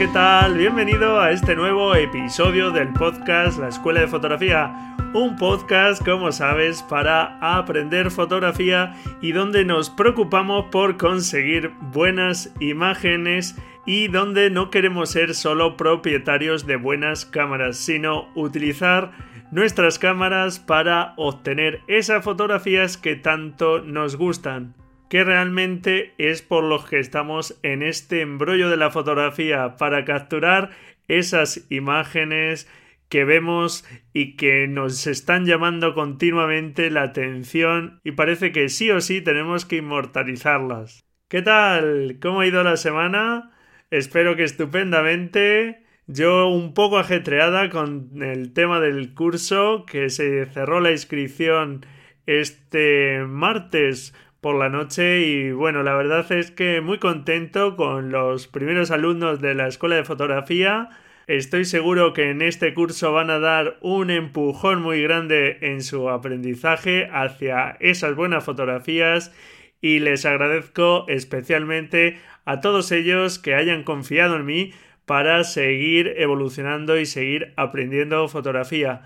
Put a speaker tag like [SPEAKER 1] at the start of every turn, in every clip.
[SPEAKER 1] ¿Qué tal? Bienvenido a este nuevo episodio del podcast La Escuela de Fotografía. Un podcast, como sabes, para aprender fotografía y donde nos preocupamos por conseguir buenas imágenes y donde no queremos ser solo propietarios de buenas cámaras, sino utilizar nuestras cámaras para obtener esas fotografías que tanto nos gustan que realmente es por los que estamos en este embrollo de la fotografía para capturar esas imágenes que vemos y que nos están llamando continuamente la atención y parece que sí o sí tenemos que inmortalizarlas. ¿Qué tal? ¿Cómo ha ido la semana? Espero que estupendamente. Yo un poco ajetreada con el tema del curso que se cerró la inscripción este martes por la noche y bueno, la verdad es que muy contento con los primeros alumnos de la Escuela de Fotografía. Estoy seguro que en este curso van a dar un empujón muy grande en su aprendizaje hacia esas buenas fotografías y les agradezco especialmente a todos ellos que hayan confiado en mí para seguir evolucionando y seguir aprendiendo fotografía.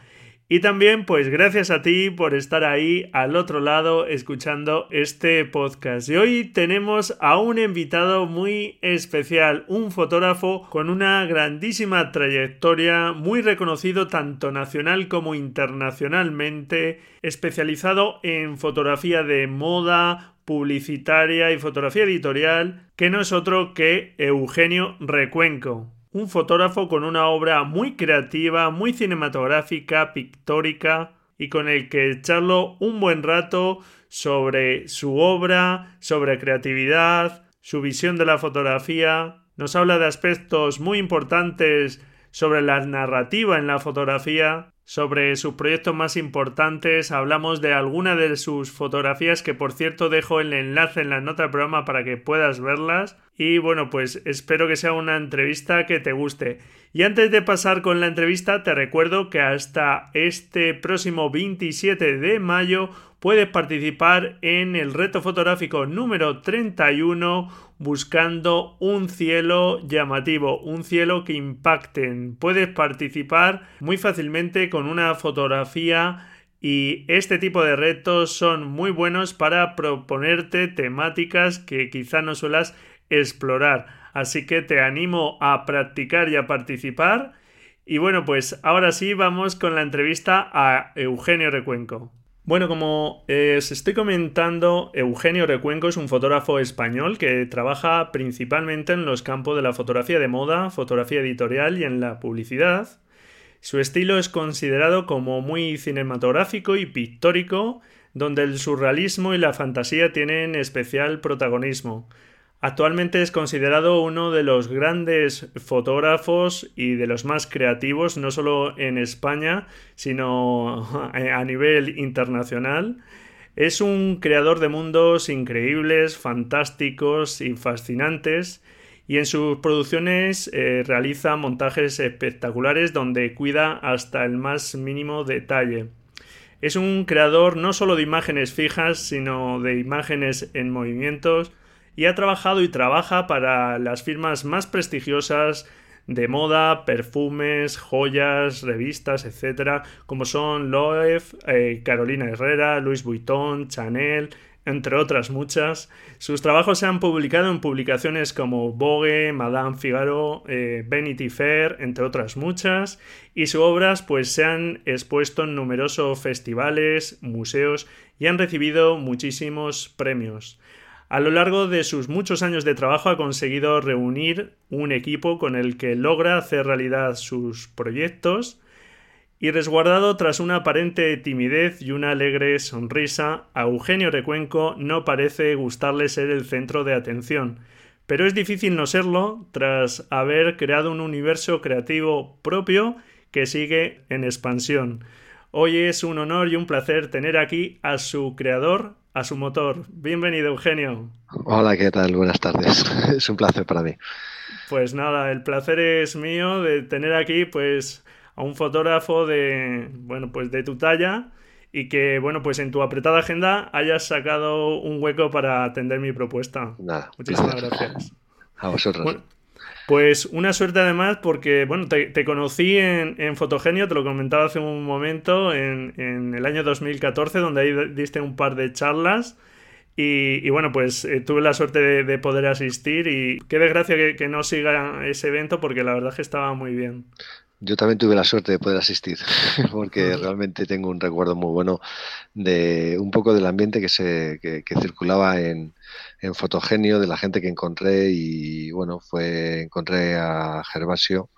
[SPEAKER 1] Y también, pues gracias a ti por estar ahí al otro lado escuchando este podcast. Y hoy tenemos a un invitado muy especial, un fotógrafo con una grandísima trayectoria, muy reconocido tanto nacional como internacionalmente, especializado en fotografía de moda, publicitaria y fotografía editorial, que no es otro que Eugenio Recuenco un fotógrafo con una obra muy creativa, muy cinematográfica, pictórica y con el que echarlo un buen rato sobre su obra, sobre creatividad, su visión de la fotografía. Nos habla de aspectos muy importantes sobre la narrativa en la fotografía, sobre sus proyectos más importantes, hablamos de alguna de sus fotografías que por cierto dejo el enlace en la nota del programa para que puedas verlas y bueno pues espero que sea una entrevista que te guste. Y antes de pasar con la entrevista te recuerdo que hasta este próximo 27 de mayo puedes participar en el reto fotográfico número 31 buscando un cielo llamativo, un cielo que impacten. Puedes participar muy fácilmente con una fotografía y este tipo de retos son muy buenos para proponerte temáticas que quizá no suelas explorar. Así que te animo a practicar y a participar. Y bueno, pues ahora sí vamos con la entrevista a Eugenio Recuenco. Bueno, como eh, os estoy comentando, Eugenio Recuenco es un fotógrafo español que trabaja principalmente en los campos de la fotografía de moda, fotografía editorial y en la publicidad. Su estilo es considerado como muy cinematográfico y pictórico, donde el surrealismo y la fantasía tienen especial protagonismo. Actualmente es considerado uno de los grandes fotógrafos y de los más creativos, no solo en España, sino a nivel internacional. Es un creador de mundos increíbles, fantásticos y fascinantes, y en sus producciones eh, realiza montajes espectaculares donde cuida hasta el más mínimo detalle. Es un creador no solo de imágenes fijas, sino de imágenes en movimientos, y ha trabajado y trabaja para las firmas más prestigiosas de moda, perfumes, joyas, revistas, etc., como son Loewe, eh, Carolina Herrera, Louis Vuitton, Chanel, entre otras muchas. Sus trabajos se han publicado en publicaciones como Vogue, Madame Figaro, eh, Vanity Fair, entre otras muchas, y sus obras pues se han expuesto en numerosos festivales, museos y han recibido muchísimos premios. A lo largo de sus muchos años de trabajo ha conseguido reunir un equipo con el que logra hacer realidad sus proyectos Y resguardado tras una aparente timidez y una alegre sonrisa, a Eugenio Recuenco no parece gustarle ser el centro de atención. Pero es difícil no serlo tras haber creado un universo creativo propio que sigue en expansión. Hoy es un honor y un placer tener aquí a su creador, a su motor. Bienvenido, Eugenio.
[SPEAKER 2] Hola, ¿qué tal? Buenas tardes. Es un placer para mí.
[SPEAKER 1] Pues nada, el placer es mío de tener aquí, pues, a un fotógrafo de, bueno, pues de tu talla y que, bueno, pues en tu apretada agenda hayas sacado un hueco para atender mi propuesta.
[SPEAKER 2] Nada.
[SPEAKER 1] Muchísimas gracias.
[SPEAKER 2] A vosotros.
[SPEAKER 1] Pues una suerte además porque, bueno, te, conocí en, en, Fotogenio, te lo comentaba hace un momento, en, en, el año 2014, donde ahí diste un par de charlas. Y, bueno, pues eh, tuve la suerte de, poder asistir y qué desgracia que, que, no siga ese evento porque la verdad es que estaba muy bien.
[SPEAKER 2] Yo también tuve la suerte de poder asistir, porque realmente tengo un recuerdo muy bueno de un poco del ambiente que se que, circulaba en, en, Fotogenio, de la gente que encontré y bueno, fue encontré a Gervasio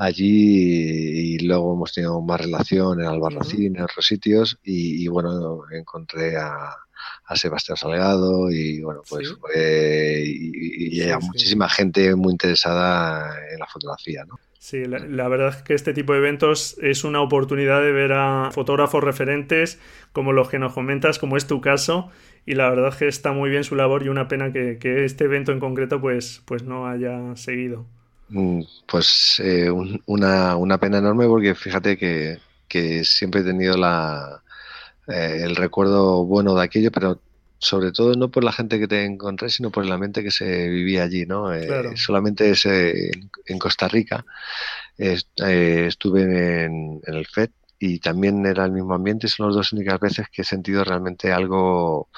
[SPEAKER 2] allí y, luego hemos tenido más relación en Albarracín, en otros sitios y, bueno, encontré a, a Sebastián Salgado y bueno, pues y, y, muchísima gente muy interesada en la fotografía, ¿no?
[SPEAKER 1] Sí, la, verdad es que este tipo de eventos es una oportunidad de ver a fotógrafos referentes como los que nos comentas, como es tu caso, y la verdad es que está muy bien su labor y una pena que, este evento en concreto pues, pues no haya seguido.
[SPEAKER 2] Mm, pues eh, una, una, pena enorme porque fíjate que, que siempre he tenido la, eh, el recuerdo bueno de aquello, pero sobre todo no por la gente que te encontré, sino por el ambiente que se vivía allí, ¿no? Eh, solamente en Costa Rica eh, estuve en, el FED y también era el mismo ambiente, son las dos únicas veces que he sentido realmente algo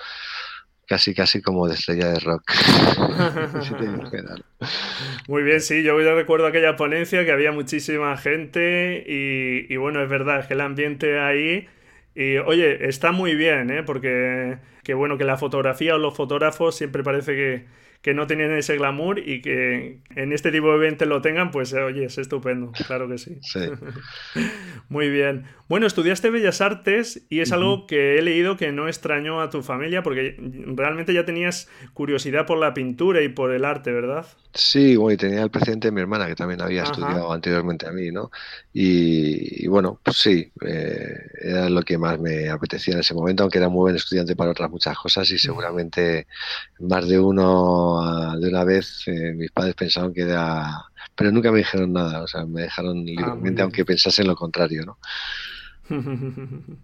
[SPEAKER 2] casi casi como de estrella de rock.
[SPEAKER 1] Muy bien, sí, yo recuerdo aquella ponencia que había muchísima gente y, bueno, es verdad que el ambiente ahí y oye, está muy bien, ¿eh? Porque que bueno, que la fotografía o los fotógrafos siempre parece que, que no tienen ese glamour y que en este tipo de eventos lo tengan, pues oye, es estupendo, claro que sí.
[SPEAKER 2] sí.
[SPEAKER 1] Muy bien. Bueno, estudiaste Bellas Artes y es algo que he leído que no extrañó a tu familia porque realmente ya tenías curiosidad por la pintura y por el arte, ¿verdad?
[SPEAKER 2] Sí, bueno, y tenía el presidente de mi hermana que también había estudiado anteriormente a mí, ¿no? Y, bueno, pues sí, eh, era lo que más me apetecía en ese momento, aunque era muy buen estudiante para otras muchas cosas y seguramente más de uno de una vez eh, mis padres pensaron que era... Pero nunca me dijeron nada, o sea, me dejaron ah, libremente, aunque pensasen lo contrario, ¿no?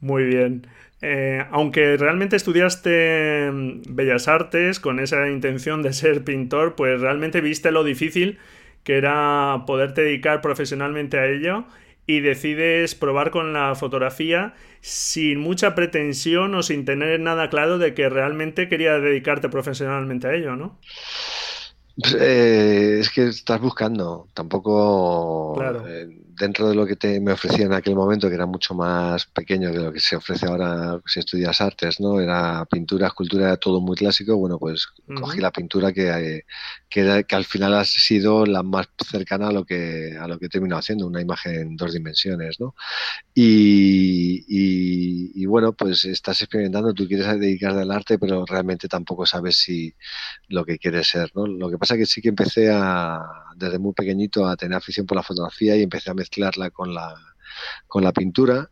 [SPEAKER 1] Muy bien. Eh, aunque realmente estudiaste mm, Bellas Artes con esa intención de ser pintor, pues realmente viste lo difícil que era poderte dedicar profesionalmente a ello y decides probar con la fotografía sin mucha pretensión o sin tener nada claro de que realmente quería dedicarte profesionalmente a ello, ¿no?
[SPEAKER 2] Eh, es que estás buscando, tampoco eh, dentro de lo que te, me ofrecía en aquel momento, que era mucho más pequeño que lo que se ofrece ahora si estudias artes, ¿no? Era pintura, escultura, era todo muy clásico. Bueno, pues cogí la pintura que, eh, que, que, al final ha sido la más cercana a lo que a lo que he terminado haciendo, una imagen en dos dimensiones, ¿no? Y, y, bueno, pues estás experimentando, tú quieres dedicarte al arte, pero realmente tampoco sabes si lo que quieres ser, ¿no? Lo que pasa que sí que empecé a, desde muy pequeñito a tener afición por la fotografía y empecé a mezclarla con la, con la pintura.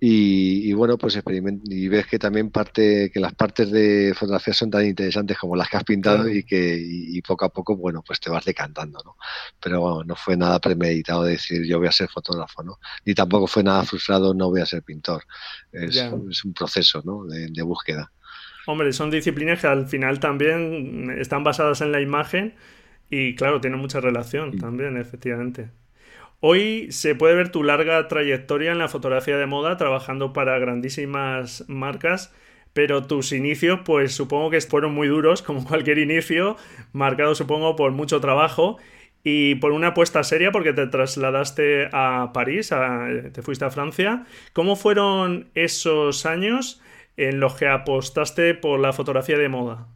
[SPEAKER 2] Y, bueno, pues y ves que también parte, que las partes de fotografía son tan interesantes como las que has pintado y que y, poco a poco, bueno, pues te vas decantando, ¿no? Pero bueno, no fue nada premeditado de decir yo voy a ser fotógrafo, ¿no? Ni tampoco fue nada frustrado no voy a ser pintor. Es, es un proceso, ¿no? De, de búsqueda.
[SPEAKER 1] Hombre, son disciplinas que al final también están basadas en la imagen y claro, tienen mucha relación también, efectivamente. Hoy se puede ver tu larga trayectoria en la fotografía de moda trabajando para grandísimas marcas, pero tus inicios pues supongo que fueron muy duros, como cualquier inicio, marcado supongo por mucho trabajo y por una apuesta seria porque te trasladaste a París, te fuiste a Francia. ¿Cómo fueron esos años en los que apostaste por la fotografía de moda?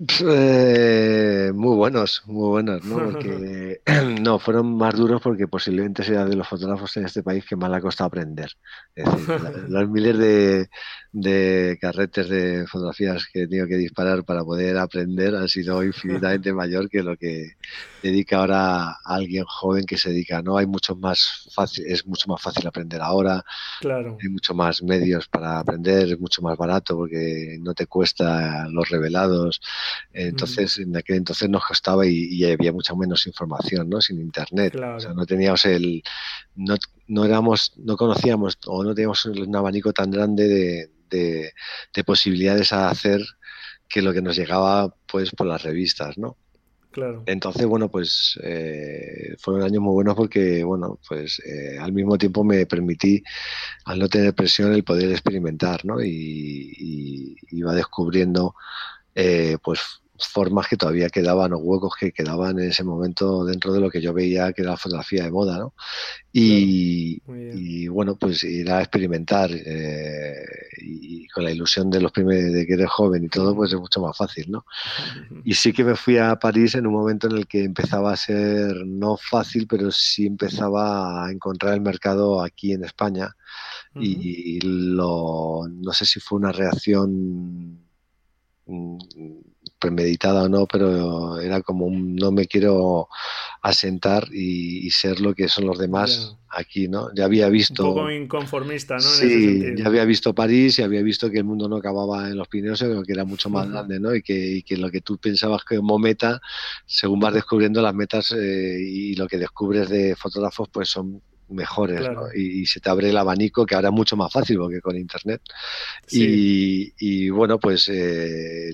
[SPEAKER 2] Eh, muy buenos, muy buenos, ¿no? Porque no, fueron más duros porque posiblemente sea de los fotógrafos en este país que más le ha costado aprender. Es decir, los miles de, de carretes de fotografías que he tenido que disparar para poder aprender han sido infinitamente mayor que lo que dedica ahora a alguien joven que se dedica, ¿no? Hay mucho más fácil, es mucho más fácil aprender ahora.
[SPEAKER 1] Claro.
[SPEAKER 2] Hay mucho más medios para aprender, es mucho más barato porque no te cuesta los revelados. Entonces, en aquel entonces nos costaba y, había mucha menos información, ¿no? Sin internet. O sea, no teníamos el no, no éramos no conocíamos o no teníamos un abanico tan grande de de, posibilidades a hacer que lo que nos llegaba pues por las revistas, ¿no? Entonces, bueno, pues eh, fueron años muy buenos porque, bueno, pues eh, al mismo tiempo me permití, al no tener presión, el poder experimentar, ¿no? Y, iba descubriendo, eh, pues, formas que todavía quedaban o huecos que quedaban en ese momento dentro de lo que yo veía que era la fotografía de moda, ¿no? Y, bueno, pues ir a experimentar eh, y con la ilusión de los primeros de que eres joven y todo, pues es mucho más fácil, ¿no? Y sí que me fui a París en un momento en el que empezaba a ser no fácil, pero sí empezaba a encontrar el mercado aquí en España. Y lo, no sé si fue una reacción mm, premeditada o no, pero era como un no me quiero asentar y, ser lo que son los demás aquí, ¿no? Ya había visto...
[SPEAKER 1] Un poco inconformista, ¿no?
[SPEAKER 2] Sí, ya había visto París y había visto que el mundo no acababa en los Pirineos, sino que era mucho más grande, ¿no? Y que, que, lo que tú pensabas que como meta, según vas descubriendo las metas eh, y lo que descubres de fotógrafos, pues son mejores ¿no? y, se te abre el abanico que ahora es mucho más fácil porque con internet y, y, bueno pues eh,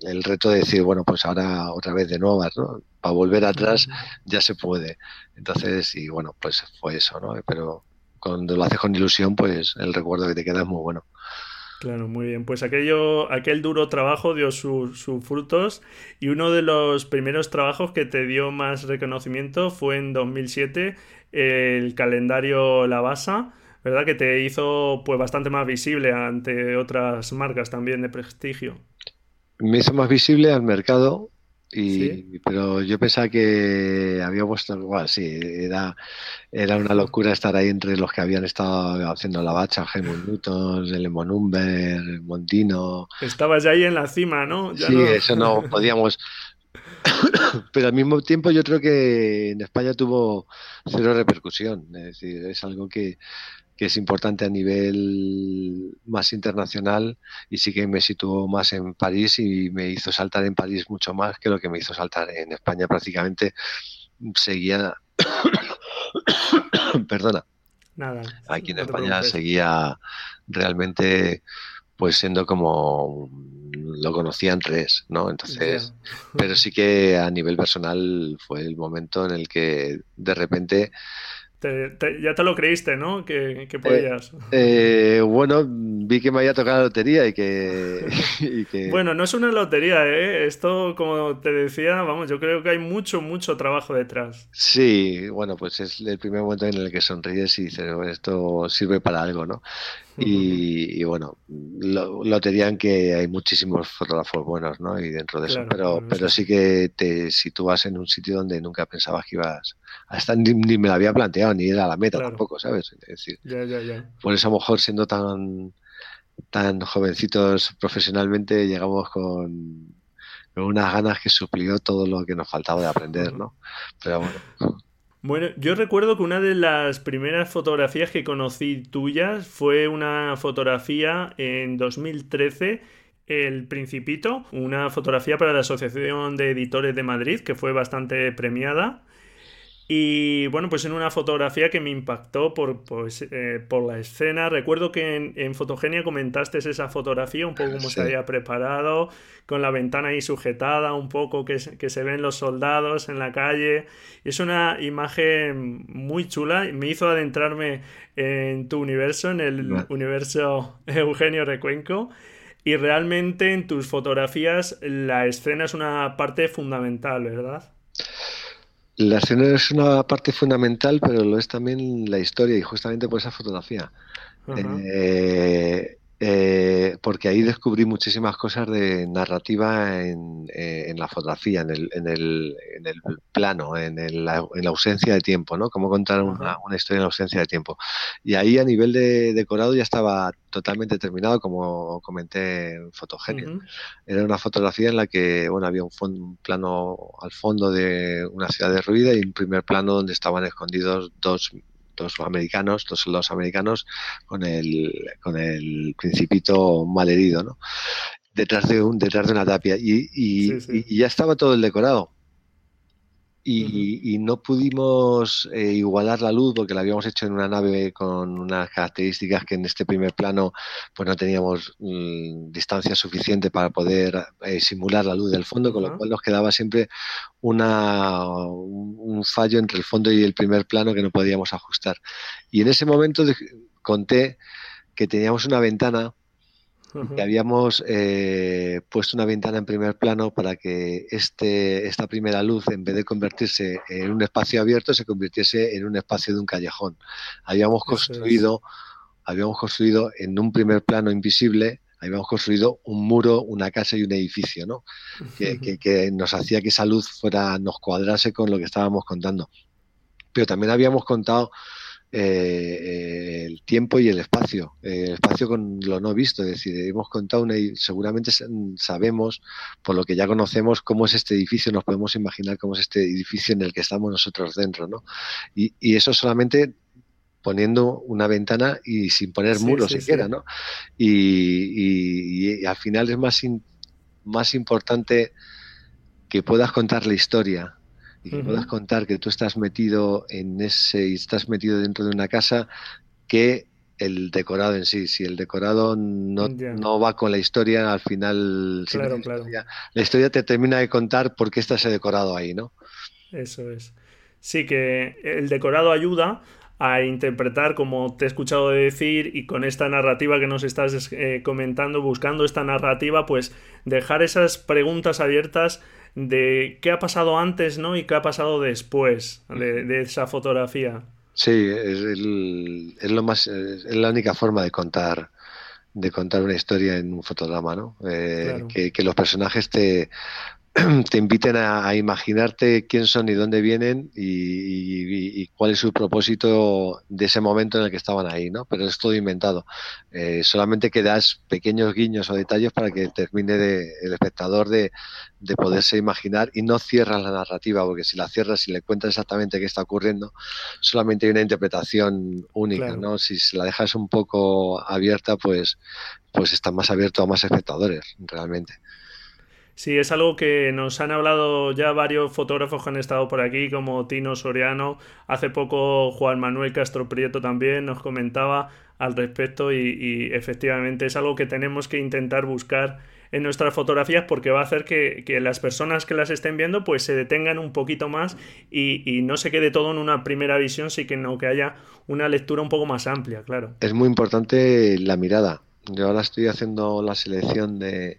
[SPEAKER 2] el reto de decir, bueno, pues ahora otra vez de nuevas, ¿no? Para volver atrás ya se puede. Entonces, y bueno, pues fue eso, ¿no? Pero cuando lo haces con ilusión, pues el recuerdo que te queda es muy bueno.
[SPEAKER 1] Claro, muy bien. Pues aquello, aquel duro trabajo dio sus frutos y uno de los primeros trabajos que te dio más reconocimiento fue en 2007 el calendario La Basa, ¿verdad? Que te hizo pues bastante más visible ante otras marcas también de prestigio
[SPEAKER 2] me hizo más visible al mercado y, pero yo pensaba que había puesto igual, sí, era, era una locura estar ahí entre los que habían estado haciendo la bacha, Helmut Newton, el Monumber, el Montino.
[SPEAKER 1] Estabas ya ahí en la cima, ¿no?
[SPEAKER 2] sí, eso no podíamos. pero al mismo tiempo yo creo que en España tuvo cero repercusión, es decir, es algo que que es importante a nivel más internacional y sí que me situó más en París y me hizo saltar en París mucho más que lo que me hizo saltar en España. Prácticamente seguía, perdona,
[SPEAKER 1] Nada,
[SPEAKER 2] aquí en España seguía realmente pues siendo como lo conocían tres, ¿no? Entonces, pero sí que a nivel personal fue el momento en el que de repente
[SPEAKER 1] ya te lo creíste, ¿no? Que, que podías.
[SPEAKER 2] Eh, eh, bueno, vi que me había tocado la lotería y que,
[SPEAKER 1] Bueno, no es una lotería, ¿eh? Esto, como te decía, vamos, yo creo que hay mucho, mucho trabajo detrás.
[SPEAKER 2] Sí, bueno, pues es el primer momento en el que sonríes y dices, esto sirve para algo, ¿no? Y, bueno, lo, lotería en que hay muchísimos fotógrafos buenos, ¿no? Y dentro de eso, pero, pero sí que te sitúas en un sitio donde nunca pensabas que ibas hasta ni, me lo había planteado, ni era la meta tampoco, ¿sabes? Es decir, por eso a lo mejor siendo tan, tan jovencitos profesionalmente llegamos con, unas ganas que suplió todo lo que nos faltaba de aprender, ¿no? Pero bueno.
[SPEAKER 1] Bueno, yo recuerdo que una de las primeras fotografías que conocí tuyas fue una fotografía en 2013 el Principito, una fotografía para la Asociación de Editores de Madrid, que fue bastante premiada. Y bueno, pues en una fotografía que me impactó por, pues, eh, por la escena. Recuerdo que en, Fotogenia comentaste esa fotografía, un poco como se había preparado, con la ventana ahí sujetada, un poco que, que, se ven los soldados en la calle. Es una imagen muy chula. Me hizo adentrarme en tu universo, en el universo Eugenio Recuenco. Y realmente en tus fotografías la escena es una parte fundamental, ¿verdad?
[SPEAKER 2] La escena es una parte fundamental, pero lo es también la historia y justamente por esa fotografía. Eh, eh, porque ahí descubrí muchísimas cosas de narrativa en, eh, la fotografía, en el, en el, en el plano, en, la, ausencia de tiempo, ¿no? Cómo contar una, historia en la ausencia de tiempo. Y ahí a nivel de decorado ya estaba totalmente terminado, como comenté en Fotogenia. Era una fotografía en la que bueno, había un, un plano al fondo de una ciudad derruida y un primer plano donde estaban escondidos dos dos americanos, dos soldados americanos con el, con el principito malherido, ¿no? Detrás de, un, detrás de una tapia. y ya estaba todo el decorado y, no pudimos eh, igualar la luz porque la habíamos hecho en una nave con unas características que en este primer plano pues no teníamos mm, distancia suficiente para poder eh, simular la luz del fondo, con lo cual nos quedaba siempre una, un fallo entre el fondo y el primer plano que no podíamos ajustar. Y en ese momento conté que teníamos una ventana que habíamos eh, puesto una ventana en primer plano para que este, esta primera luz, en vez de convertirse en un espacio abierto, se convirtiese en un espacio de un callejón. Habíamos construido, habíamos construido en un primer plano invisible, habíamos construido un muro, una casa y un edificio, ¿no? Que, que nos hacía que esa luz fuera, nos cuadrase con lo que estábamos contando. Pero también habíamos contado eh, el tiempo y el espacio, el espacio con lo no visto, es decir, hemos contado una y seguramente sabemos, por lo que ya conocemos, cómo es este edificio, nos podemos imaginar cómo es este edificio en el que estamos nosotros dentro, ¿no? Y, eso solamente poniendo una ventana y sin poner muros siquiera, ¿no? Y, al final es más, más importante que puedas contar la historia y que puedas contar que tú estás metido en ese y estás metido dentro de una casa que el decorado en sí. Si el decorado no, no va con la historia, al final
[SPEAKER 1] claro, claro.
[SPEAKER 2] la historia te termina de contar por qué está ese decorado ahí, ¿no?
[SPEAKER 1] Eso es. Sí, que el decorado ayuda a interpretar, como te he escuchado decir, y con esta narrativa que nos estás eh, comentando, buscando esta narrativa, pues dejar esas preguntas abiertas de qué ha pasado antes, ¿no? Y qué ha pasado después de, esa fotografía.
[SPEAKER 2] Sí, es, lo más, es la única forma de contar de contar una historia en un fotograma, ¿no? Eh, que, los personajes te, te inviten a, imaginarte quién son y dónde vienen y, cuál es su propósito de ese momento en el que estaban ahí, ¿no? Pero es todo inventado. Eh, solamente que das pequeños guiños o detalles para que termine de, el espectador de, poderse imaginar y no cierras la narrativa, porque si la cierras y le cuentas exactamente qué está ocurriendo, solamente hay una interpretación única, ¿no? Si se la dejas un poco abierta, pues, pues está más abierto a más espectadores, realmente.
[SPEAKER 1] Sí, es algo que nos han hablado ya varios fotógrafos que han estado por aquí, como Tino Soriano. Hace poco Juan Manuel Castro Prieto también nos comentaba al respecto y, efectivamente es algo que tenemos que intentar buscar en nuestras fotografías porque va a hacer que, las personas que las estén viendo pues se detengan un poquito más y, no se quede todo en una primera visión, sino que haya una lectura un poco más amplia, claro.
[SPEAKER 2] Es muy importante la mirada. Yo ahora estoy haciendo la selección de,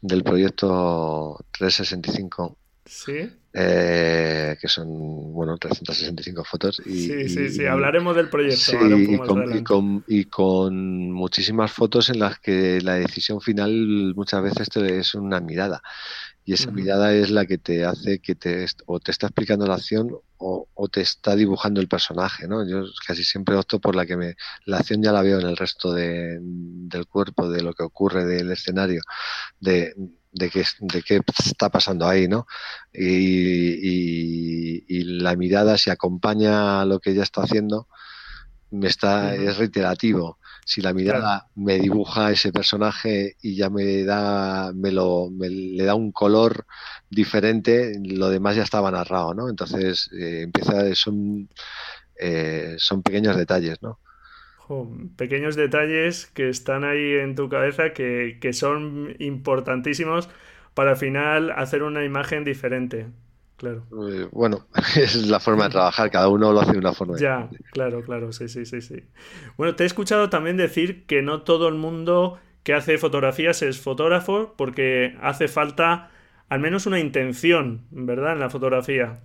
[SPEAKER 2] del proyecto 365.
[SPEAKER 1] Sí.
[SPEAKER 2] Eh, que son, bueno, 365 fotos. Y,
[SPEAKER 1] sí, sí, sí, hablaremos del proyecto.
[SPEAKER 2] y, con, muchísimas fotos en las que la decisión final muchas veces es una mirada y esa mirada es la que te hace que te o te está explicando la acción o, te está dibujando el personaje, ¿no? Yo casi siempre opto por la que me la acción ya la veo en el resto del cuerpo, de lo que ocurre del escenario, de, de qué, de qué está pasando ahí, ¿no? Y, y, la mirada si acompaña a lo que ella está haciendo, me está, es reiterativo si la mirada me dibuja ese personaje y ya me da, me lo, le da un color diferente, lo demás ya estaba narrado, ¿no? Entonces eh, empieza, son, eh, son pequeños detalles, ¿no?
[SPEAKER 1] pequeños detalles que están ahí en tu cabeza que, que son importantísimos para al final hacer una imagen diferente claro.
[SPEAKER 2] Eh, bueno, es la forma de trabajar, cada uno lo hace de una forma.
[SPEAKER 1] Ya, claro, claro, sí, sí, sí, sí. Bueno, te he escuchado también decir que no todo el mundo que hace fotografías es fotógrafo, porque hace falta al menos una intención, ¿verdad? En la fotografía.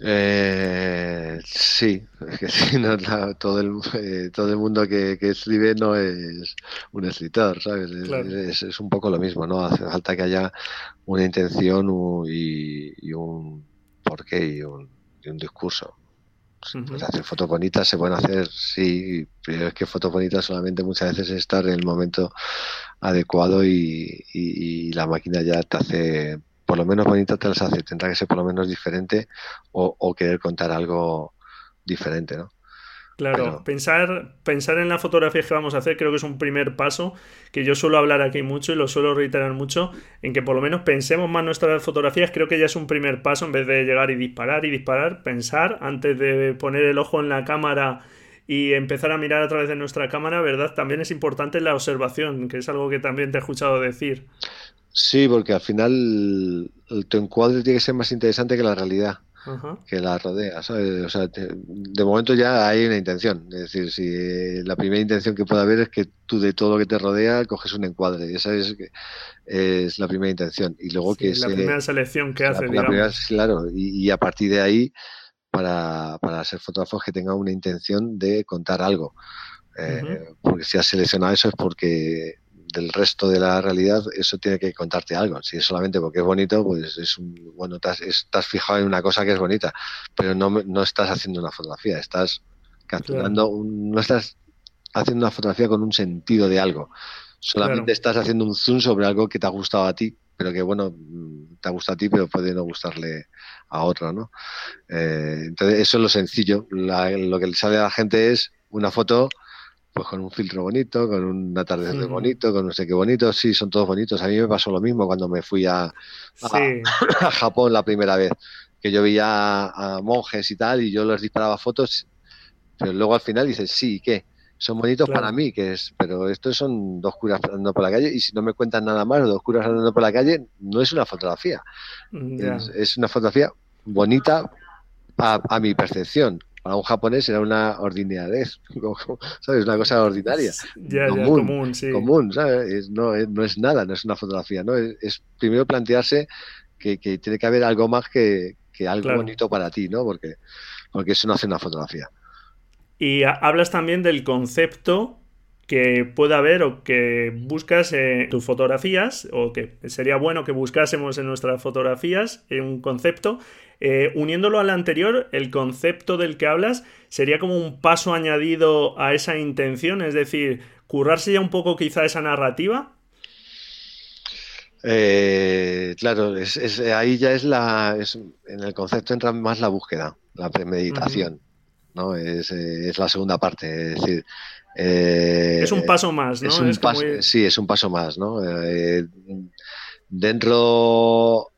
[SPEAKER 2] Eh, sí, es que sí, no, todo, el, eh, todo el mundo que, escribe no es un escritor, ¿sabes? Es, un poco lo mismo, ¿no? Hace falta que haya una intención y, un porqué y un, y un discurso. Pues hacer fotos bonitas se pueden hacer, sí, pero es que fotos bonitas solamente muchas veces es estar en el momento adecuado y, la máquina ya te hace, por lo menos bonitas te las hace, tendrá que ser por lo menos diferente o, o querer contar algo diferente, ¿no?
[SPEAKER 1] Claro, pensar, pensar en la fotografía que vamos a hacer creo que es un primer paso que yo suelo hablar aquí mucho y lo suelo reiterar mucho, en que por lo menos pensemos más nuestras fotografías, creo que ya es un primer paso en vez de llegar y disparar y disparar, pensar antes de poner el ojo en la cámara y empezar a mirar a través de nuestra cámara, ¿verdad? También es importante la observación, que es algo que también te he escuchado decir.
[SPEAKER 2] Sí, porque al final tu encuadre tiene que ser más interesante que la realidad que la rodea. O sea, de momento ya hay una intención. Es decir, si la primera intención que puede haber es que tú de todo lo que te rodea coges un encuadre. Y esa es, es la primera intención. Y luego que
[SPEAKER 1] la primera selección que hace,
[SPEAKER 2] claro, y, a partir de ahí, para, para ser fotógrafos que tengan una intención de contar algo. Eh, porque si has seleccionado eso es porque del resto de la realidad, eso tiene que contarte algo. Si es solamente porque es bonito, pues es un, bueno, estás, fijado en una cosa que es bonita, pero no, no estás haciendo una fotografía, estás capturando, no estás haciendo una fotografía con un sentido de algo. Solamente estás haciendo un zoom sobre algo que te ha gustado a ti, pero que bueno, mm, te ha gustado a ti, pero puede no gustarle a otro, ¿no? Eh, entonces, eso es lo sencillo. lo que le sale a la gente es una foto pues con un filtro bonito, con un atardecer bonito, con no sé qué bonito, sí, son todos bonitos. A mí me pasó lo mismo cuando me fui a, a, Japón la primera vez, que yo veía a, monjes y tal, y yo les disparaba fotos, pero luego al final dices, sí, ¿qué? Son bonitos para mí, que es, pero estos son dos curas andando por la calle, y si no me cuentan nada más, dos curas andando por la calle, no es una fotografía. Mm, es, una fotografía bonita a mi percepción para un japonés era una ordinariedad, ¿sabes? Una cosa ordinaria.
[SPEAKER 1] común, sí.
[SPEAKER 2] Común, ¿sabes? no, es, nada, no es una fotografía, ¿no? Es, primero plantearse que, tiene que haber algo más que, algo bonito para ti, ¿no? Porque, porque eso no hace una fotografía.
[SPEAKER 1] Y hablas también del concepto que pueda haber o que buscas en tus fotografías o que sería bueno que buscásemos en nuestras fotografías un concepto eh, uniéndolo al anterior, el concepto del que hablas sería como un paso añadido a esa intención, es decir, currarse ya un poco quizá esa narrativa.
[SPEAKER 2] Eh, claro, es, ahí ya es la. en el concepto entra más la búsqueda, la premeditación. ¿no? Es, la segunda parte. Es decir.
[SPEAKER 1] Eh, es un paso más, ¿no?
[SPEAKER 2] Sí, es un paso más, ¿no? dentro.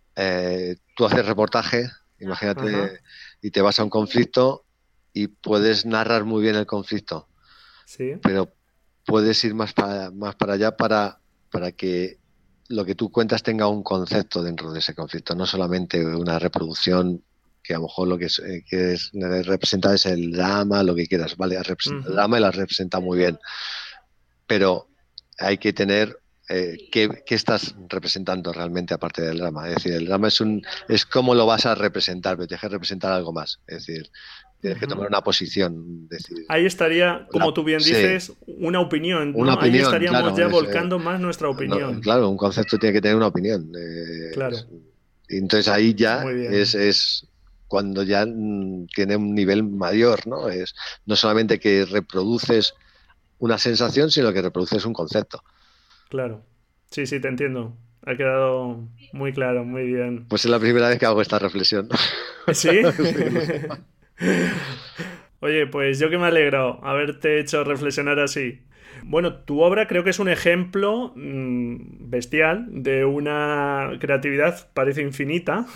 [SPEAKER 2] tú haces reportaje, Imagínate, y te vas a un conflicto y puedes narrar muy bien el conflicto.
[SPEAKER 1] Sí.
[SPEAKER 2] Pero puedes ir más para, más para allá para, para que lo que tú cuentas tenga un concepto dentro de ese conflicto, no solamente una reproducción que a lo mejor lo que es, eh, que es representar es el drama, lo que quieras, ¿vale? Representa el drama y la representa muy bien. Pero hay que tener eh, ¿qué, estás representando realmente aparte del drama? Es decir, el drama es un es cómo lo vas a representar, pero tienes que representar algo más. Es decir, tienes que tomar una posición.
[SPEAKER 1] Ahí estaría, como tú bien dices, una opinión. Ahí estaríamos ya eh, volcando más nuestra opinión.
[SPEAKER 2] claro, un concepto tiene que tener una opinión. Eh,
[SPEAKER 1] claro.
[SPEAKER 2] entonces ahí ya es, es cuando ya mm, tiene un nivel mayor, ¿no? Es no solamente que reproduces una sensación, sino que reproduces un concepto.
[SPEAKER 1] Claro. Sí, sí, te entiendo. Ha quedado muy claro, muy bien.
[SPEAKER 2] Pues es la primera vez que hago esta reflexión.
[SPEAKER 1] ¿Sí? Oye, pues yo que me alegro haberte hecho reflexionar así. Bueno, tu obra creo que es un ejemplo mm, bestial de una creatividad parece infinita.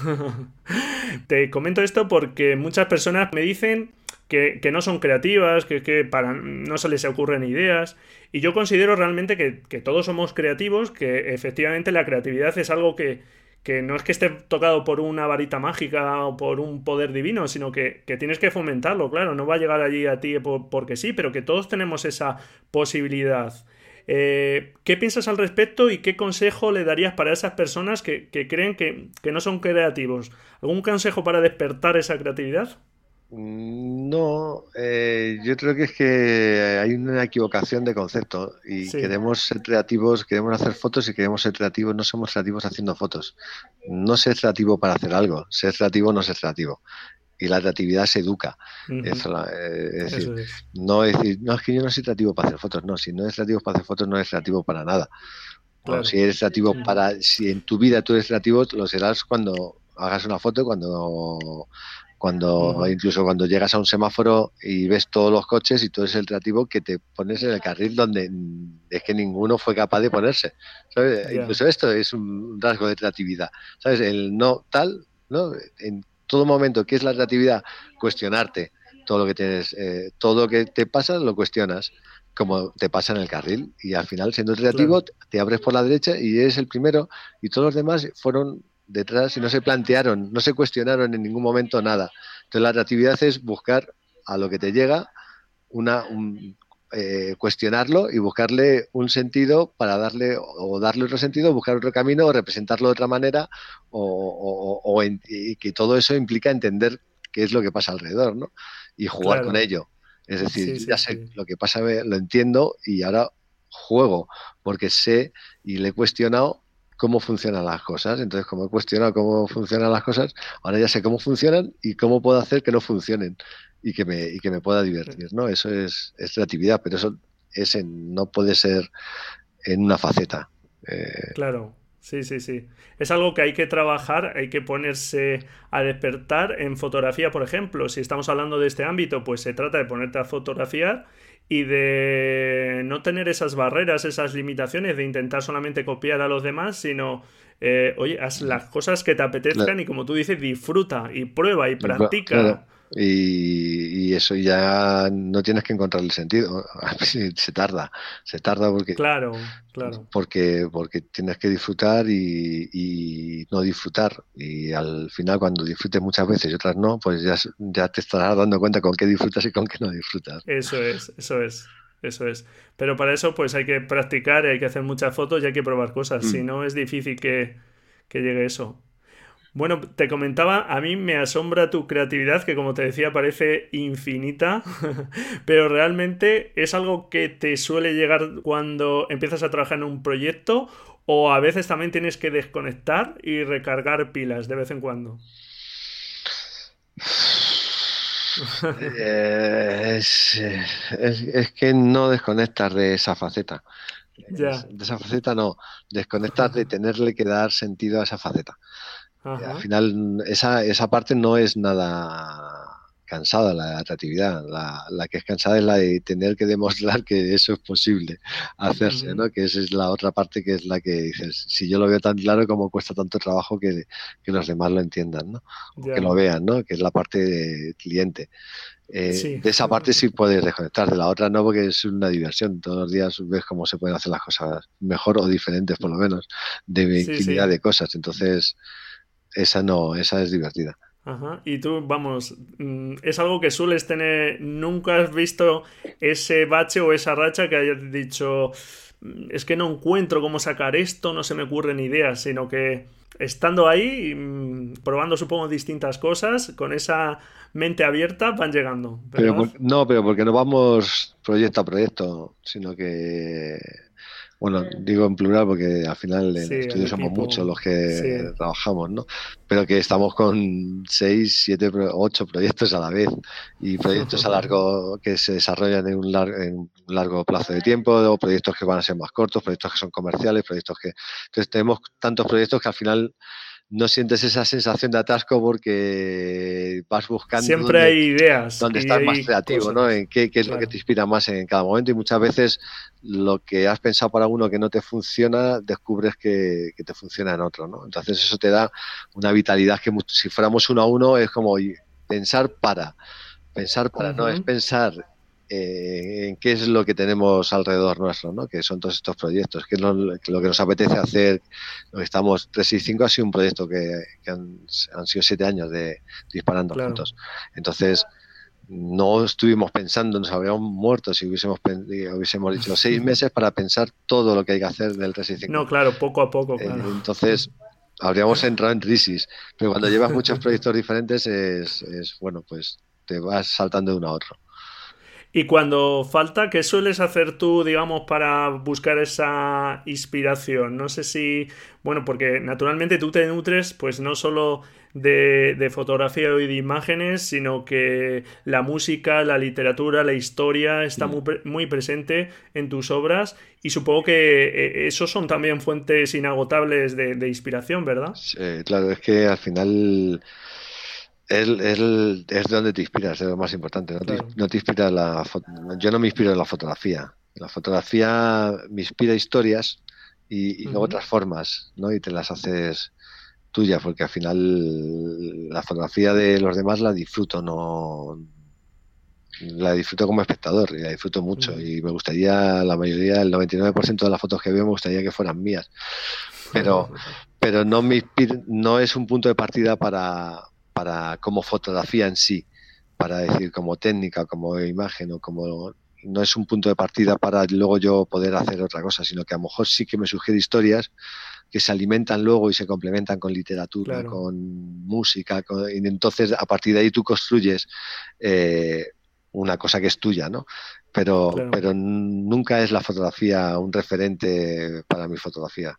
[SPEAKER 1] Te comento esto porque muchas personas me dicen que, no son creativas, que, para, no se les ocurren ideas. Y yo considero realmente que, todos somos creativos, que efectivamente la creatividad es algo que, no es que esté tocado por una varita mágica o por un poder divino, sino que, tienes que fomentarlo, claro, no va a llegar allí a ti porque sí, pero que todos tenemos esa posibilidad. Eh, ¿Qué piensas al respecto y qué consejo le darías para esas personas que, creen que, no son creativos? ¿Algún consejo para despertar esa creatividad?
[SPEAKER 2] No, eh, yo creo que es que hay una equivocación de concepto y queremos ser creativos, queremos hacer fotos y queremos ser creativos, no somos creativos haciendo fotos. No ser creativo para hacer algo, ser creativo no ser creativo. Y la creatividad se educa. Eh, es, decir, no es decir, no es que yo no soy creativo para hacer fotos, no, si no eres creativo para hacer fotos no eres creativo para nada. si eres creativo para, si en tu vida tú eres creativo, lo serás cuando hagas una foto, cuando cuando incluso cuando llegas a un semáforo y ves todos los coches y todo es el creativo que te pones en el carril donde es que ninguno fue capaz de ponerse incluso esto es un rasgo de creatividad sabes el no tal no en todo momento qué es la creatividad cuestionarte todo lo que tienes eh, todo lo que te pasa lo cuestionas como te pasa en el carril y al final siendo creativo te abres por la derecha y eres el primero y todos los demás fueron detrás y no se plantearon, no se cuestionaron en ningún momento nada. Entonces la creatividad es buscar a lo que te llega, una, eh, cuestionarlo y buscarle un sentido para darle o darle otro sentido, buscar otro camino o representarlo de otra manera o, y que todo eso implica entender qué es lo que pasa alrededor, ¿no? Y jugar con ello. Es decir, ya sé lo que pasa, lo entiendo y ahora juego porque sé y le he cuestionado cómo funcionan las cosas. Entonces, como he cuestionado cómo funcionan las cosas, ahora ya sé cómo funcionan y cómo puedo hacer que no funcionen y que me, y que me pueda divertir, ¿no? Eso es, creatividad, pero eso es no puede ser en una faceta.
[SPEAKER 1] Eh, claro, sí, sí, sí. Es algo que hay que trabajar, hay que ponerse a despertar en fotografía, por ejemplo. Si estamos hablando de este ámbito, pues se trata de ponerte a fotografiar y de no tener esas barreras, esas limitaciones de intentar solamente copiar a los demás, sino, eh, oye, haz las cosas que te apetezcan y como tú dices, disfruta y prueba y practica.
[SPEAKER 2] Y, eso ya no tienes que encontrar el sentido. se tarda, se tarda porque.
[SPEAKER 1] Claro, claro.
[SPEAKER 2] Porque, porque tienes que disfrutar y, no disfrutar. Y al final, cuando disfrutes muchas veces y otras no, pues ya, ya te estarás dando cuenta con qué disfrutas y con qué no disfrutas.
[SPEAKER 1] Eso es, eso es. Eso es. Pero para eso, pues hay que practicar, hay que hacer muchas fotos y hay que probar cosas. Si mm. no, es difícil que, que llegue eso. Bueno, te comentaba, a mí me asombra tu creatividad, que como te decía parece infinita, pero realmente es algo que te suele llegar cuando empiezas a trabajar en un proyecto o a veces también tienes que desconectar y recargar pilas de vez en cuando.
[SPEAKER 2] Eh, es, que no desconectas de esa faceta. De esa faceta no, desconectas de tenerle que dar sentido a esa faceta. Al final, esa, esa parte no es nada cansada, la atractividad. La, la, que es cansada es la de tener que demostrar que eso es posible hacerse, ¿no? Que esa es la otra parte que es la que dices, si yo lo veo tan claro, como cuesta tanto trabajo que, que los demás lo entiendan, ¿no? Que lo vean, ¿no? Que es la parte de cliente. Eh, de esa parte sí puedes desconectar, de la otra no, porque es una diversión. Todos los días ves cómo se pueden hacer las cosas mejor o diferentes, por lo menos, de infinidad de cosas. Entonces, esa no, esa es divertida.
[SPEAKER 1] Ajá. Y tú, vamos, mm, es algo que sueles tener, nunca has visto ese bache o esa racha que hayas dicho, mm, es que no encuentro cómo sacar esto, no se me ocurren ideas, sino que estando ahí, mm, probando supongo distintas cosas, con esa mente abierta van llegando.
[SPEAKER 2] no, pero porque no vamos proyecto a proyecto, sino que bueno, digo en plural porque al final en el estudio somos muchos los que trabajamos, ¿no? Pero que estamos con seis, siete, ocho proyectos a la vez y proyectos a largo que se desarrollan en un, en un largo plazo de tiempo, o proyectos que van a ser más cortos, proyectos que son comerciales, proyectos que... Entonces tenemos tantos proyectos que al final no sientes esa sensación de atasco porque vas buscando.
[SPEAKER 1] Siempre hay ideas.
[SPEAKER 2] Donde estás más creativo, ¿no? En qué, es lo que te inspira más en cada momento. Y muchas veces lo que has pensado para uno que no te funciona, descubres que, te funciona en otro, ¿no? Entonces eso te da una vitalidad que si fuéramos uno a uno es como pensar para. Pensar para, no es pensar eh, en qué es lo que tenemos alrededor nuestro, ¿no? que son todos estos proyectos, qué es lo, que nos apetece hacer. Lo que estamos 365 ha sido un proyecto que, han, sido siete años de disparando juntos. Entonces, no estuvimos pensando, nos habríamos muerto si hubiésemos, hubiésemos dicho seis meses para pensar todo lo que hay que hacer del 365.
[SPEAKER 1] No, claro, poco a poco.
[SPEAKER 2] Eh, entonces, habríamos entrado en crisis. Pero cuando llevas muchos proyectos diferentes, es, es bueno, pues te vas saltando de uno a otro.
[SPEAKER 1] Y cuando falta, ¿qué sueles hacer tú, digamos, para buscar esa inspiración? No sé si, bueno, porque naturalmente tú te nutres, pues no solo de, fotografía y de imágenes, sino que la música, la literatura, la historia está mm. muy, muy presente en tus obras y supongo que eh, esos son también fuentes inagotables de, inspiración, ¿verdad?
[SPEAKER 2] Sí, claro, es que al final es, es, donde te inspiras, es lo más importante. No, te, inspira la Yo no me inspiro en la fotografía. La fotografía me inspira historias y, luego otras formas, ¿no? Y te las haces tuyas, porque al final la fotografía de los demás la disfruto, no la disfruto como espectador y la disfruto mucho. Y me gustaría, la mayoría, el 99% de las fotos que veo, me gustaría que fueran mías. Pero, pero no, me no es un punto de partida para, para como fotografía en sí, para decir como técnica, como imagen o como no es un punto de partida para luego yo poder hacer otra cosa, sino que a lo mejor sí que me sugiere historias que se alimentan luego y se complementan con literatura, con música, y entonces a partir de ahí tú construyes eh, una cosa que es tuya, ¿no? Pero, pero nunca es la fotografía un referente para mi fotografía.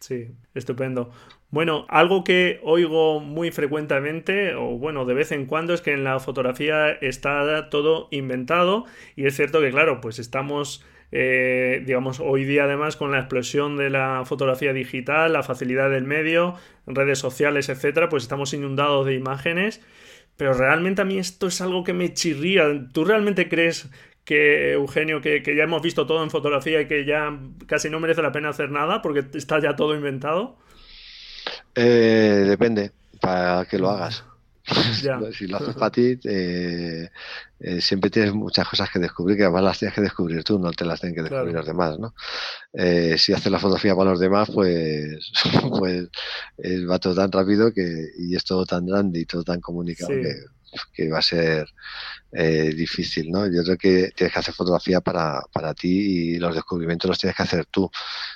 [SPEAKER 1] Sí, estupendo. Bueno, algo que oigo muy frecuentemente, o bueno, de vez en cuando, es que en la fotografía está todo inventado y es cierto que, claro, pues estamos, eh, digamos, hoy día además con la explosión de la fotografía digital, la facilidad del medio, redes sociales, etcétera, pues estamos inundados de imágenes, pero realmente a mí esto es algo que me chirría. ¿Tú realmente crees que Eugenio, que, que ya hemos visto todo en fotografía y que ya casi no merece la pena hacer nada porque está ya todo inventado?
[SPEAKER 2] Eh, depende, para que lo hagas. si lo haces para ti, eh, siempre tienes muchas cosas que descubrir, que además las tienes que descubrir tú, no te las tienen que descubrir los demás, ¿no? Eh, si haces la fotografía para los demás, pues, pues va todo tan rápido que, y es todo tan grande y todo tan comunicado que, que va a ser eh, difícil, ¿no? Yo creo que tienes que hacer fotografía para, para ti y los descubrimientos los tienes que hacer tú.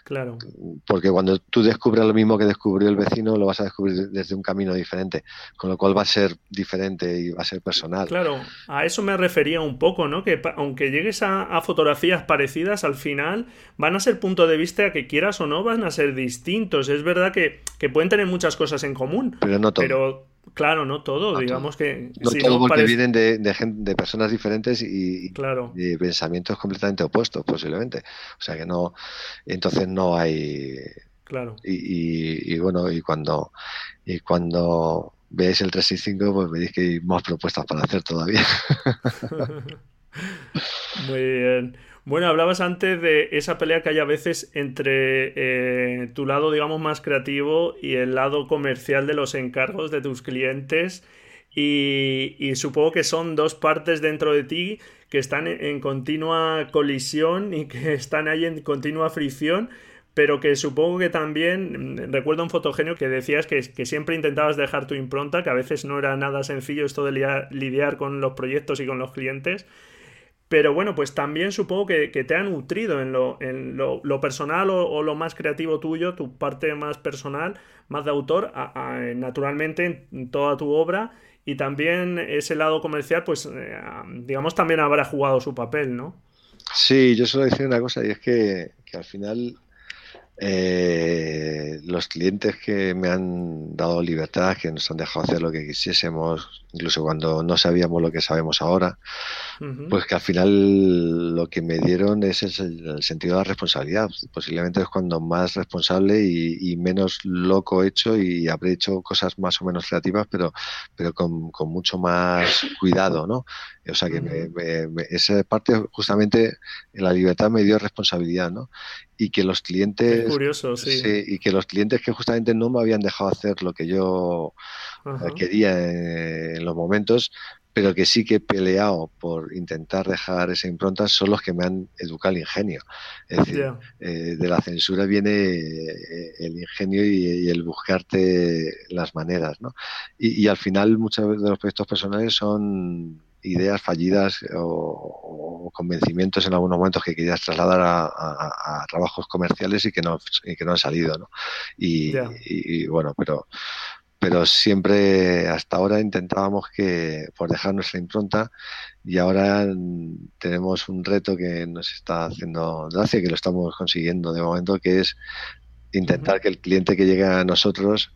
[SPEAKER 1] Claro.
[SPEAKER 2] Porque cuando tú descubres lo mismo que descubrió el vecino, lo vas a descubrir desde un camino diferente, con lo cual va a ser diferente y va a ser personal.
[SPEAKER 1] Claro, a eso me refería un poco, ¿no? Que aunque llegues a, fotografías parecidas, al final van a ser punto de vista que quieras o no, van a ser distintos. Es verdad que, que pueden tener muchas cosas en común.
[SPEAKER 2] Pero no todo.
[SPEAKER 1] Pero Claro, no todo, digamos que...
[SPEAKER 2] No todo porque vienen de, de, personas diferentes y, y, pensamientos completamente opuestos, posiblemente. O sea que no... Entonces no hay...
[SPEAKER 1] Claro.
[SPEAKER 2] Y, y, bueno, y cuando, y cuando veáis el 365, pues veis que hay más propuestas para hacer todavía.
[SPEAKER 1] Muy bien. Bueno, hablabas antes de esa pelea que hay a veces entre eh, tu lado, digamos, más creativo y el lado comercial de los encargos de tus clientes. Y, supongo que son dos partes dentro de ti que están en, continua colisión y que están ahí en continua fricción, pero que supongo que también, mm, recuerdo un fotogenio que decías que, que, siempre intentabas dejar tu impronta, que a veces no era nada sencillo esto de lidiar con los proyectos y con los clientes. Pero bueno, pues también supongo que, te ha nutrido en lo, en lo, personal o, lo más creativo tuyo, tu parte más personal, más de autor, naturalmente en toda tu obra. Y también ese lado comercial, pues eh, digamos, también habrá jugado su papel, ¿no?
[SPEAKER 2] Sí, yo solo decir una cosa, y es que, al final eh, los clientes que me han dado libertad, que nos han dejado hacer lo que quisiésemos, incluso cuando no sabíamos lo que sabemos ahora, pues que al final lo que me dieron es el, sentido de la responsabilidad. Posiblemente es cuando más responsable y, menos loco he hecho y habré hecho cosas más o menos creativas, pero, pero con, mucho más cuidado, ¿no? O sea que esa parte justamente la libertad me dio responsabilidad, ¿no? Y que los clientes...
[SPEAKER 1] curioso, sí.
[SPEAKER 2] Y que los clientes que justamente no me habían dejado hacer lo que yo quería en los momentos, pero que sí que he peleado por intentar dejar esa impronta son los que me han educado el ingenio. Es decir, eh, de la censura viene eh, el ingenio y, el buscarte las maneras. ¿no? Y, al final muchos de los proyectos personales son ideas fallidas o, convencimientos en algunos momentos que querías trasladar a, trabajos comerciales y que no, que no han salido. ¿no? Y, y bueno, pero pero siempre hasta ahora intentábamos que por dejar nuestra impronta y ahora tenemos un reto que nos está haciendo gracia, que lo estamos consiguiendo de momento, que es intentar que el cliente que llegue a nosotros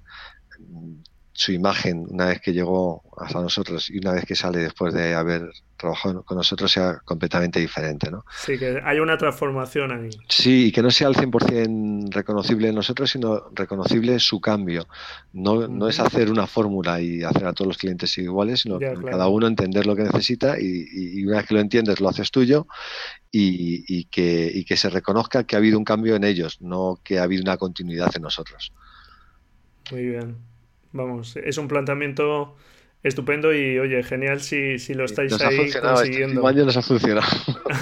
[SPEAKER 2] su imagen una vez que llegó hasta nosotros y una vez que sale después de haber trabajado con nosotros sea completamente diferente, ¿no?
[SPEAKER 1] Sí, que hay una transformación ahí.
[SPEAKER 2] Sí, y que no sea al 100% reconocible en nosotros, sino reconocible su cambio. No, no es hacer una fórmula y hacer a todos los clientes iguales, sino cada uno entender lo que necesita y, y, una vez que lo entiendes lo haces tuyo y, y, que, y que se reconozca que ha habido un cambio en ellos, no que ha habido una continuidad en nosotros.
[SPEAKER 1] Muy bien. Vamos, es un planteamiento estupendo y oye, genial si, si lo estáis ahí
[SPEAKER 2] este
[SPEAKER 1] consiguiendo.
[SPEAKER 2] año nos ha funcionado.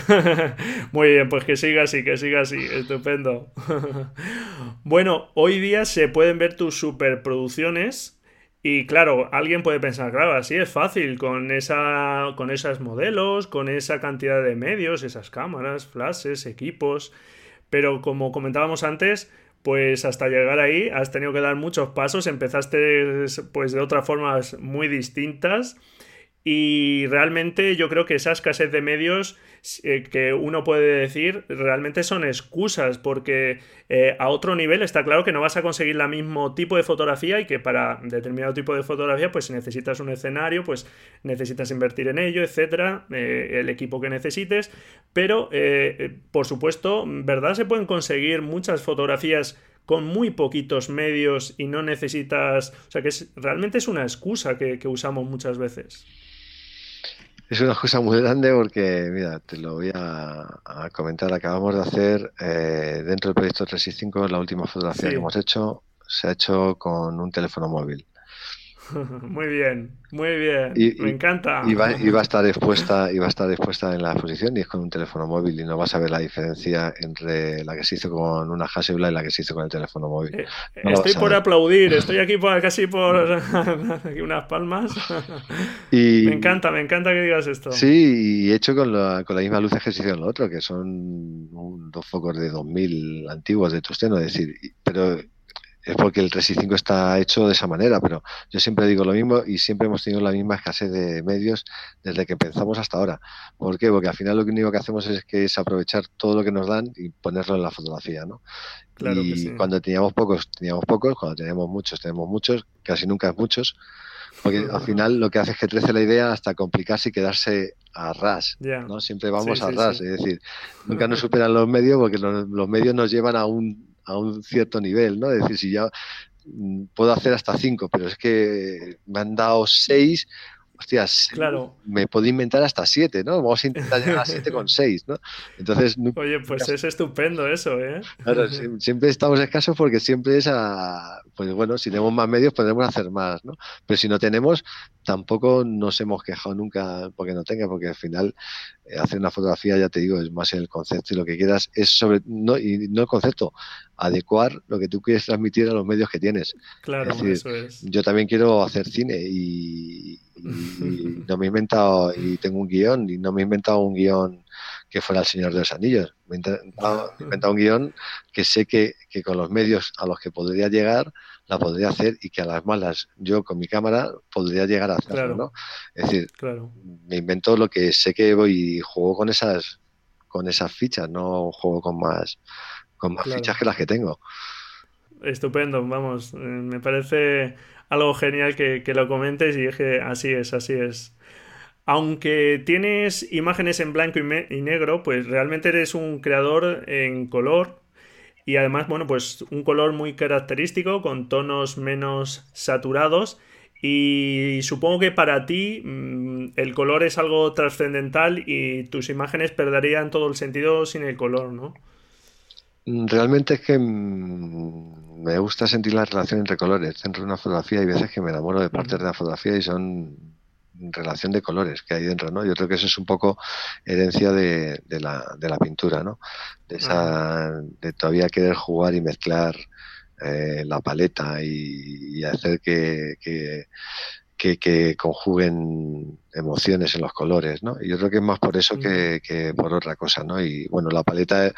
[SPEAKER 1] Muy bien, pues que siga así, que siga así, estupendo. bueno, hoy día se pueden ver tus superproducciones. Y claro, alguien puede pensar, claro, así es fácil, con, esa, con esos modelos, con esa cantidad de medios, esas cámaras, flashes, equipos. Pero como comentábamos antes, pues hasta llegar ahí has tenido que dar muchos pasos, empezaste pues de otras formas muy distintas y realmente yo creo que esa escasez de medios eh, que uno puede decir realmente son excusas porque eh, a otro nivel está claro que no vas a conseguir el mismo tipo de fotografía y que para determinado tipo de fotografía pues necesitas un escenario, pues necesitas invertir en ello, etcétera, eh, el equipo que necesites, pero por supuesto, ¿verdad? Se pueden conseguir muchas fotografías con muy poquitos medios y no necesitas, o sea que realmente es una excusa que usamos muchas veces.
[SPEAKER 2] Es una cosa muy grande porque, mira, te lo voy a, comentar. Acabamos de hacer eh, dentro del proyecto 365 la última fotografía que hemos hecho. Se ha hecho con un teléfono móvil.
[SPEAKER 1] Muy bien, muy bien, me encanta.
[SPEAKER 2] Y va, a estar expuesta, y va a estar expuesta en la exposición y es con un teléfono móvil y no vas a ver la diferencia entre la que se hizo con una Hasselblad y la que se hizo con el teléfono móvil. Eh,
[SPEAKER 1] estoy por aplaudir, estoy aquí por, casi por unas palmas. me encanta, me encanta que digas esto.
[SPEAKER 2] Sí, y hecho con la, con la misma luz que se hizo en lo otro, que son dos focos de 2000 antiguos de Tusteno, es decir, pero es porque el 365 está hecho de esa manera, pero yo siempre digo lo mismo y siempre hemos tenido la misma escasez de medios desde que pensamos hasta ahora. ¿Por qué? Porque al final lo único que hacemos es que es aprovechar todo lo que nos dan y ponerlo en la fotografía, ¿no? Claro y cuando teníamos pocos, teníamos pocos, cuando tenemos muchos, tenemos muchos, casi nunca es muchos, porque al final lo que hace es que crece la idea hasta complicarse y quedarse a ras, ¿no? Siempre vamos a ras, es decir, nunca nos superan los medios porque los medios nos llevan a un a un cierto nivel, ¿no? Es decir, si ya mm, puedo hacer hasta cinco, pero es que me han dado seis, hostias,
[SPEAKER 1] claro.
[SPEAKER 2] me puedo inventar hasta siete, ¿no? Vamos a intentar llegar a siete con seis, ¿no?
[SPEAKER 1] Entonces, oye, pues es estupendo eso, ¿eh?
[SPEAKER 2] Claro, siempre estamos escasos porque siempre es a, pues bueno, si tenemos más medios podremos hacer más, ¿no? Pero si no tenemos, tampoco nos hemos quejado nunca porque no tenga, porque al final eh, hacer una fotografía, ya te digo, es más el concepto y lo que quieras, es sobre, no, y no el concepto, adecuar lo que tú quieres transmitir a los medios que tienes.
[SPEAKER 1] Claro, eso es.
[SPEAKER 2] Yo también quiero hacer cine y, no me he inventado, y tengo un guion, y no me he inventado un guion que fuera El Señor de los Anillos. Me he inventado, un guion que sé que, que, con los medios a los que podría llegar, la podría hacer y que a las malas yo con mi cámara podría llegar a hacerlo, ¿no? Es decir, me invento lo que sé que voy y juego con esas con esas fichas, no juego con más con más fichas que las que tengo.
[SPEAKER 1] Estupendo, vamos, eh, me parece algo genial que, lo comentes y que así es, así es. Aunque tienes imágenes en blanco y, negro, pues realmente eres un creador en color y además, bueno, pues un color muy característico con tonos menos saturados y supongo que para ti mm, el color es algo trascendental y tus imágenes perderían todo el sentido sin el color, ¿no?
[SPEAKER 2] Realmente es que mm, me gusta sentir la relación entre colores dentro de una fotografía. Hay veces que me enamoro de partes de la fotografía y son relación de colores que hay dentro, ¿no? Yo creo que eso es un poco herencia de, la, de la pintura, ¿no? De, esa, de todavía querer jugar y mezclar eh, la paleta y, hacer que, que, conjuguen emociones en los colores, ¿no? Y yo creo que es más por eso que, que, por otra cosa, ¿no? Y bueno, la paleta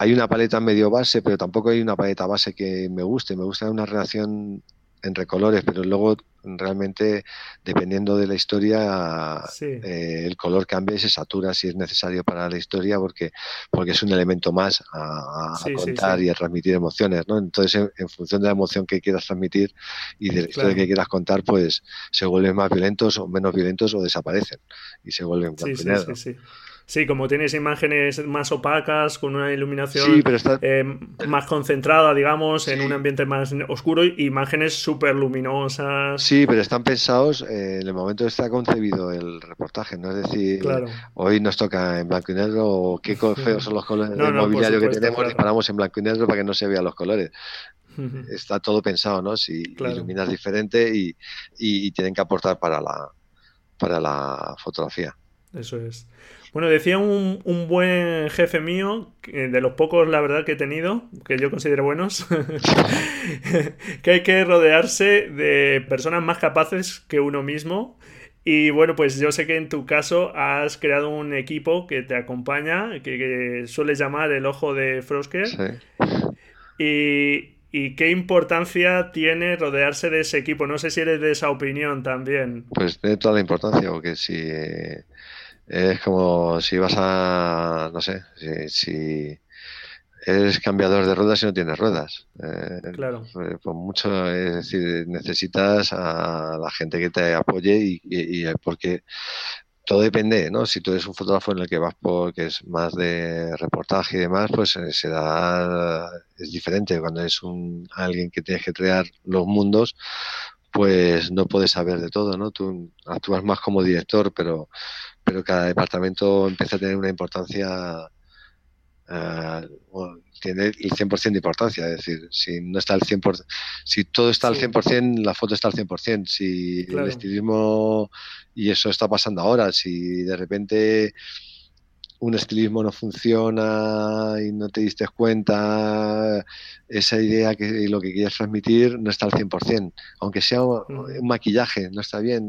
[SPEAKER 2] hay una paleta medio base, pero tampoco hay una paleta base que me guste. Me gusta una relación en recolores, pero luego realmente dependiendo de la historia eh, el color cambia y se satura si es necesario para la historia porque porque es un elemento más a, contar y a transmitir emociones ¿no? entonces en, función de la emoción que quieras transmitir y de la historia que quieras contar pues se vuelven más violentos o menos violentos o desaparecen y se vuelven
[SPEAKER 1] sí, sí, como tienes imágenes más opacas, con una iluminación eh, más concentrada, digamos, en un ambiente más oscuro, imágenes súper luminosas.
[SPEAKER 2] Sí, pero están pensados eh, en el momento que está concebido el reportaje, ¿no? Es decir, hoy nos toca en blanco y negro, o qué feos son los colores del mobiliario que tenemos, y paramos en blanco y negro para que no se vean los colores. Está todo pensado, ¿no? Si iluminas diferente y, y tienen que aportar para la, para la fotografía.
[SPEAKER 1] Eso es. Bueno, decía un, buen jefe mío, de los pocos, la verdad, que he tenido, que yo considero buenos, que hay que rodearse de personas más capaces que uno mismo. Y bueno, pues yo sé que en tu caso has creado un equipo que te acompaña, que, suele llamar el ojo de Frosker. Sí. Y, ¿Y qué importancia tiene rodearse de ese equipo? No sé si eres de esa opinión también.
[SPEAKER 2] Pues tiene toda la importancia, porque si es como si vas a, no sé, si, eres cambiador de ruedas y no tienes ruedas.
[SPEAKER 1] Eh, claro.
[SPEAKER 2] Eh, pues mucho, es decir, necesitas a la gente que te apoye y, porque todo depende, ¿no? Si tú eres un fotógrafo en el que vas por, que es más de reportaje y demás, pues eh, se da, es diferente. Cuando es un, alguien que tienes que crear los mundos, pues no puedes saber de todo, ¿no? Tú actúas más como director, pero pero cada departamento empieza a tener una importancia, eh, tiene el 100% de importancia, es decir, si no está al 100%, si todo está al 100%, la foto está al 100%, si el estilismo, y eso está pasando ahora, si de repente un estilismo no funciona y no te diste cuenta, esa idea que lo que quieres transmitir no está al 100%, aunque sea un maquillaje, no está bien,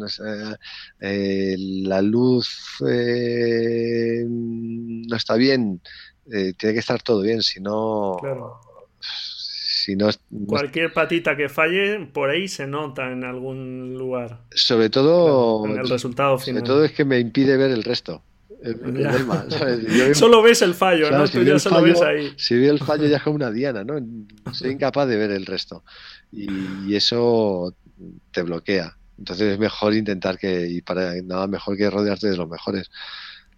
[SPEAKER 2] eh, la luz eh, no está bien, eh, tiene que estar todo bien, si no... Si no,
[SPEAKER 1] Cualquier patita que falle, por ahí se nota en algún lugar.
[SPEAKER 2] Sobre todo...
[SPEAKER 1] En el resultado final.
[SPEAKER 2] Sobre todo es que me impide ver el resto.
[SPEAKER 1] solo ves el fallo, ¿no? Si ya solo ves ahí.
[SPEAKER 2] Si veo el fallo ya es como una diana, ¿no? Soy incapaz de ver el resto. Y, eso te bloquea. Entonces es mejor intentar que, y para nada mejor que rodearte de los mejores.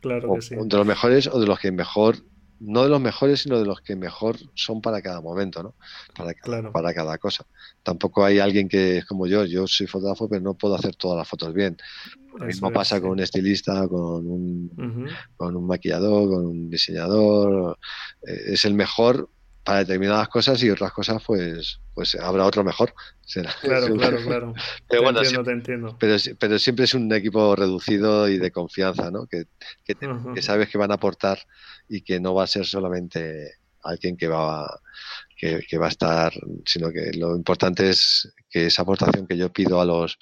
[SPEAKER 1] Claro que sí.
[SPEAKER 2] De los mejores o de los que mejor no de los mejores, sino de los que mejor son para cada momento, ¿no? Para, para cada cosa. Tampoco hay alguien que es como yo, yo soy fotógrafo, pero no puedo hacer todas las fotos bien. Lo mismo pasa con un estilista, con un, con un maquillador, con un diseñador. Eh, es el mejor para determinadas cosas y otras cosas pues pues habrá otro mejor.
[SPEAKER 1] Claro, claro, claro. Pero te entiendo, te entiendo.
[SPEAKER 2] Pero, siempre es un equipo reducido y de confianza, ¿no? Que, que, sabes que van a aportar y que no va a ser solamente alguien que va, que, va a estar, sino que lo importante es que esa aportación que yo pido a los,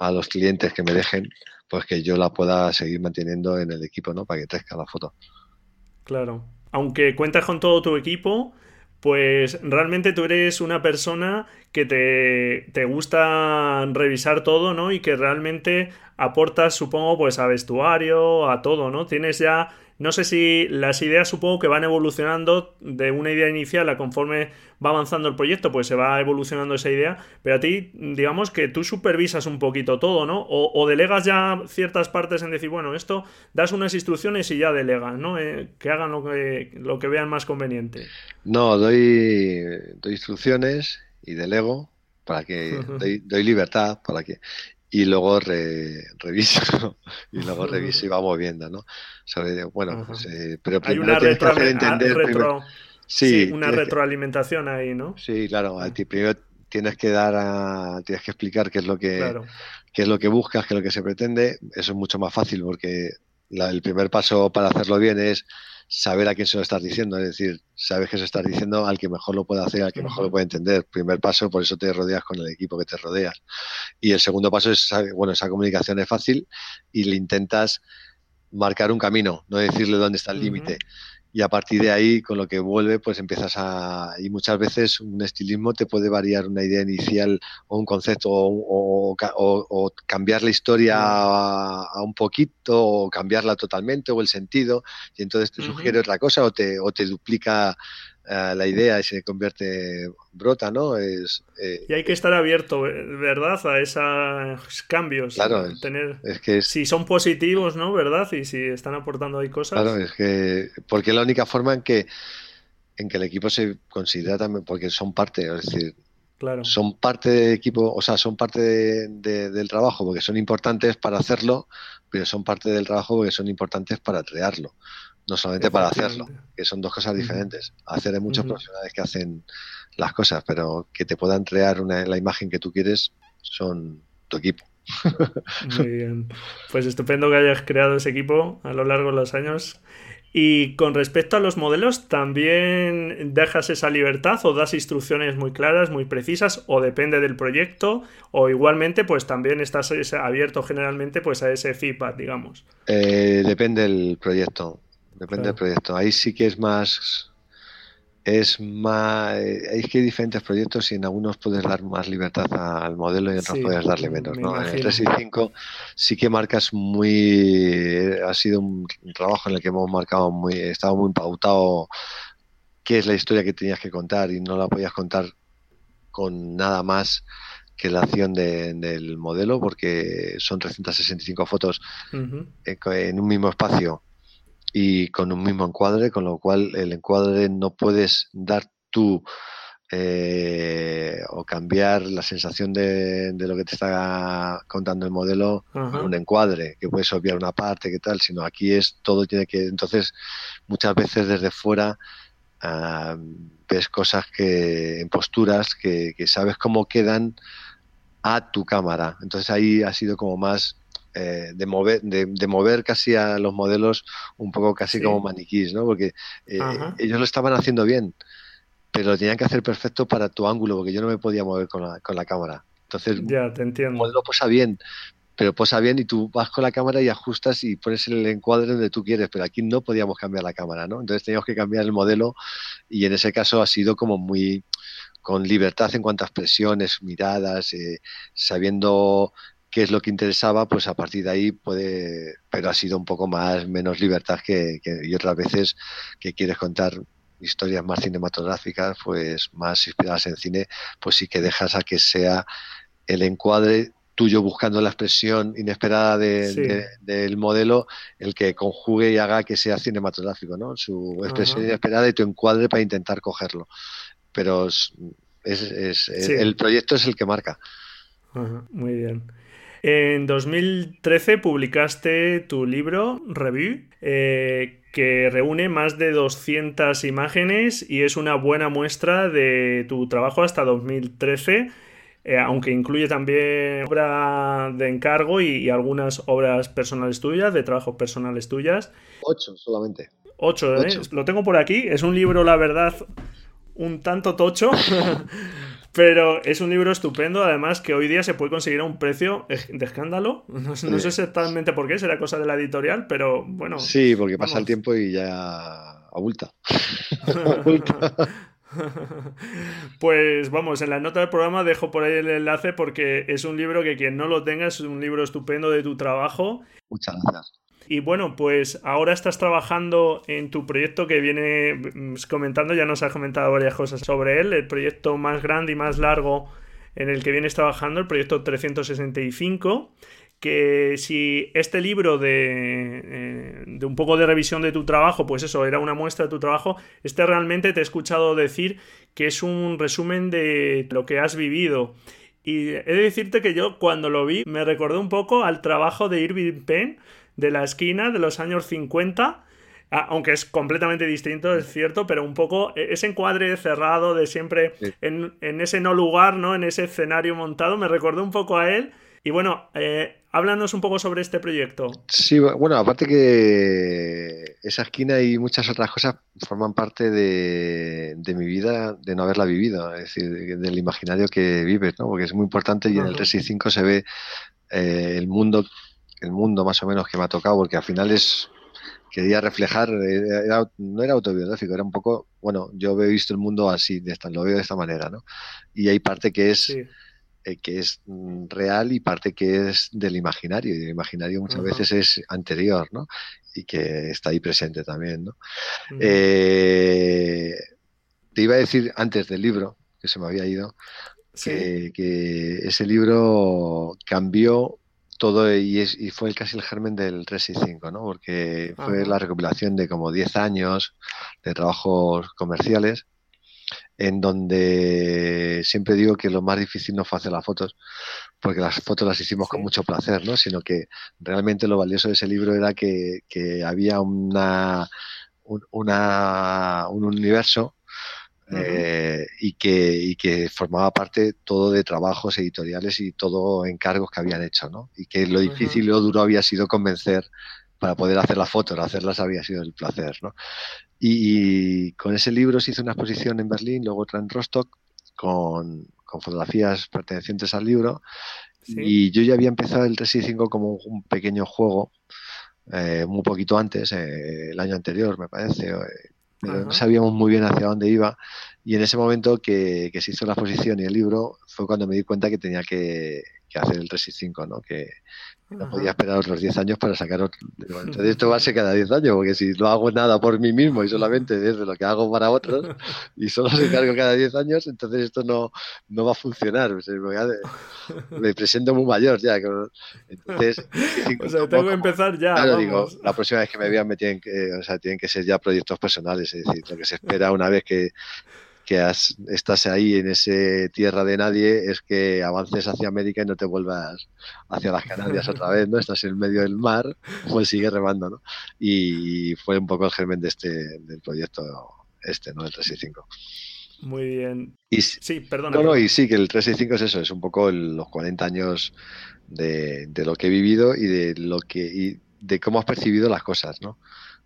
[SPEAKER 2] a los clientes que me dejen, pues que yo la pueda seguir manteniendo en el equipo, ¿no? Para que crezca la foto.
[SPEAKER 1] Claro. Aunque cuentas con todo tu equipo, pues realmente tú eres una persona que te, te, gusta revisar todo, ¿no? Y que realmente aportas, supongo, pues a vestuario, a todo, ¿no? Tienes ya no sé si las ideas supongo que van evolucionando de una idea inicial a conforme va avanzando el proyecto, pues se va evolucionando esa idea, pero a ti, digamos que tú supervisas un poquito todo, ¿no? O, delegas ya ciertas partes en decir, bueno, esto das unas instrucciones y ya delegas, ¿no? Eh, que hagan lo que, lo que vean más conveniente.
[SPEAKER 2] No, doy, doy instrucciones y delego para que doy, doy, libertad para que y luego reviso y luego reviso y vamos viendo, ¿no? bueno, pues, eh, pero
[SPEAKER 1] primero tienes que hacer entender sí, una retroalimentación ahí, ¿no?
[SPEAKER 2] Sí, claro, primero tienes que dar a, tienes que explicar qué es lo que qué es lo que buscas, qué es lo que se pretende, eso es mucho más fácil porque el primer paso para hacerlo bien es saber a quién se lo estás diciendo, es decir, sabes que se estás diciendo al que mejor lo puede hacer, al que mejor lo puede entender. Primer paso, por eso te rodeas con el equipo que te rodeas. Y el segundo paso es, bueno, esa comunicación es fácil y le intentas marcar un camino, no decirle dónde está el límite. Y a partir de ahí, con lo que vuelve, pues empiezas a... Y muchas veces un estilismo te puede variar una idea inicial o un concepto o, cambiar la historia a, un poquito o cambiarla totalmente o el sentido y entonces te sugiere otra cosa o te, o te duplica la idea y se convierte brota, ¿no? Es,
[SPEAKER 1] eh, y hay que estar abierto, ¿verdad? A esos cambios.
[SPEAKER 2] Claro,
[SPEAKER 1] tener, es que si son positivos, ¿no? ¿Verdad? Y si están aportando ahí cosas.
[SPEAKER 2] Claro, es que porque es la única forma en que en que el equipo se considera también, porque son parte, es decir, claro. son parte del equipo, o sea, son parte del trabajo porque son importantes para hacerlo, pero son parte del trabajo porque son importantes para crearlo no solamente para hacerlo, que son dos cosas diferentes. Hacer hay muchos profesionales que hacen las cosas, pero que te puedan crear una, la imagen que tú quieres son tu equipo.
[SPEAKER 1] Muy bien. Pues estupendo que hayas creado ese equipo a lo largo de los años. Y con respecto a los modelos, ¿también dejas esa libertad o das instrucciones muy claras, muy precisas, o depende del proyecto? O igualmente, pues también estás abierto generalmente pues a ese feedback, digamos.
[SPEAKER 2] Eh, depende del proyecto. Depende del proyecto. Ahí sí que es más. Es más. Eh, es que hay diferentes proyectos y en algunos puedes dar más libertad al modelo y en otros puedes darle menos. ¿no? En el 3 y 5 sí que marcas muy. Ha sido un trabajo en el que hemos marcado muy. Estaba muy pautado qué es la historia que tenías que contar y no la podías contar con nada más que la acción del modelo porque son 365 fotos en un mismo espacio y con un mismo encuadre, con lo cual el encuadre no puedes dar tú eh, o cambiar la sensación de, lo que te está contando el modelo un encuadre, que puedes obviar una parte, que tal, sino aquí es todo tiene que, entonces muchas veces desde fuera ah, ves cosas que en posturas que, que sabes cómo quedan a tu cámara, entonces ahí ha sido como más eh, de, mover, de, mover casi a los modelos un poco casi como maniquís, ¿no? Porque eh, ellos lo estaban haciendo bien, pero lo tenían que hacer perfecto para tu ángulo, porque yo no me podía mover con la, con la cámara. Entonces,
[SPEAKER 1] ya, te entiendo. el
[SPEAKER 2] modelo posa bien, pero posa bien y tú vas con la cámara y ajustas y pones el encuadre donde tú quieres, pero aquí no podíamos cambiar la cámara, ¿no? Entonces teníamos que cambiar el modelo y en ese caso ha sido como muy con libertad en cuanto a expresiones, miradas, eh, sabiendo qué es lo que interesaba, pues a partir de ahí puede, pero ha sido un poco más, menos libertad que, y otras veces que quieres contar historias más cinematográficas, pues más inspiradas en cine, pues sí que dejas a que sea el encuadre tuyo buscando la expresión inesperada del modelo el que conjugue y haga que sea cinematográfico, ¿no? Su expresión inesperada y tu encuadre para intentar cogerlo. Pero es, es, el proyecto es el que marca.
[SPEAKER 1] muy bien. En 2013 publicaste tu libro, Review, eh, que reúne más de 200 imágenes y es una buena muestra de tu trabajo hasta 2013. Eh, aunque incluye también obra de encargo y, algunas obras personales tuyas, de trabajos personales tuyas.
[SPEAKER 2] Ocho solamente.
[SPEAKER 1] Ocho, ¿eh? Lo tengo por aquí. Es un libro, la verdad, un tanto tocho. Pero es un libro estupendo, además que hoy día se puede conseguir a un precio de escándalo. No, sé exactamente por qué, será cosa de la editorial, pero bueno.
[SPEAKER 2] Sí, porque pasa el tiempo y ya abulta.
[SPEAKER 1] Pues vamos, en la nota del programa dejo por ahí el enlace porque es un libro que quien no lo tenga es un libro estupendo de tu trabajo.
[SPEAKER 2] Muchas gracias.
[SPEAKER 1] Y bueno, pues ahora estás trabajando en tu proyecto que viene mm, comentando, ya nos has comentado varias cosas sobre él, el proyecto más grande y más largo en el que vienes trabajando, el proyecto 365, que si este libro de, eh, de, un poco de revisión de tu trabajo, pues eso, era una muestra de tu trabajo, este realmente te he escuchado decir que es un resumen de lo que has vivido. Y he de decirte que yo cuando lo vi me recordó un poco al trabajo de Irving Penn, de la esquina de los años 50. Ah, aunque es completamente distinto, es cierto, pero un poco e, ese encuadre cerrado de siempre en, ese no lugar, ¿no? En ese escenario montado, me recordó un poco a él. Y bueno, eh, háblanos un poco sobre este proyecto.
[SPEAKER 2] Sí, bueno, aparte que esa esquina y muchas otras cosas forman parte de, mi vida, de no haberla vivido, es decir, del imaginario que vives, ¿no? Porque es muy importante y en el 3 y 5 se ve eh, el mundo el mundo más o menos que me ha tocado, porque al final es, quería reflejar, no era autobiográfico, era un poco, bueno, yo he visto el mundo así, de esta, lo veo de esta manera, ¿no? Y hay parte que es... Eh, que es mm, real y parte que es del imaginario. Y el imaginario muchas veces es anterior, ¿no? Y que está ahí presente también, ¿no? Eh, te iba a decir antes del libro, que se me había ido, que, ese libro cambió todo y, es, y fue casi el germen del 365, ¿no? Porque fue la recopilación de como 10 años de trabajos comerciales en donde siempre digo que lo más difícil no fue hacer las fotos, porque las fotos las hicimos con mucho placer, ¿no? Sino que realmente lo valioso de ese libro era que, había una, un, un universo eh, y, que, y que formaba parte todo de trabajos editoriales y todo encargos que habían hecho, ¿no? Y que lo difícil y lo duro había sido convencer para poder hacer las fotos, hacerlas había sido el placer, ¿no? Y, con ese libro se hizo una exposición en Berlín, luego otra en Rostock, con, fotografías pertenecientes al libro. Y yo ya había empezado el 365 como un pequeño juego, eh, muy poquito antes, eh, el año anterior, me parece. No sabíamos muy bien hacia dónde iba. Y en ese momento que, se hizo la exposición y el libro, fue cuando me di cuenta que tenía que, que hacer el 365, ¿no? Que, no podía esperar otros 10 años para sacar otro. Entonces esto va a ser cada 10 años, porque si no hago nada por mí mismo y solamente desde lo que hago para otros, y solo se cargo cada 10 años, entonces esto no, no va a funcionar. Me presento muy mayor ya. Entonces,
[SPEAKER 1] o sea, tengo que empezar ya.
[SPEAKER 2] Claro, digo, la próxima vez que me vean me tienen que, o sea, tienen que ser ya proyectos personales, es decir, lo que se espera una vez que que estás ahí en ese tierra de nadie es que avances hacia América y no te vuelvas hacia las Canarias otra vez, ¿no? Estás en medio del mar, pues sigue remando, ¿no? Y fue un poco el germen de este, del proyecto este, ¿no? Del 365.
[SPEAKER 1] Muy bien.
[SPEAKER 2] Y,
[SPEAKER 1] sí, perdón.
[SPEAKER 2] No, no, y sí, que el 365 es eso, es un poco los 40 años de, lo que he vivido y de lo que y de cómo has percibido las cosas, ¿no?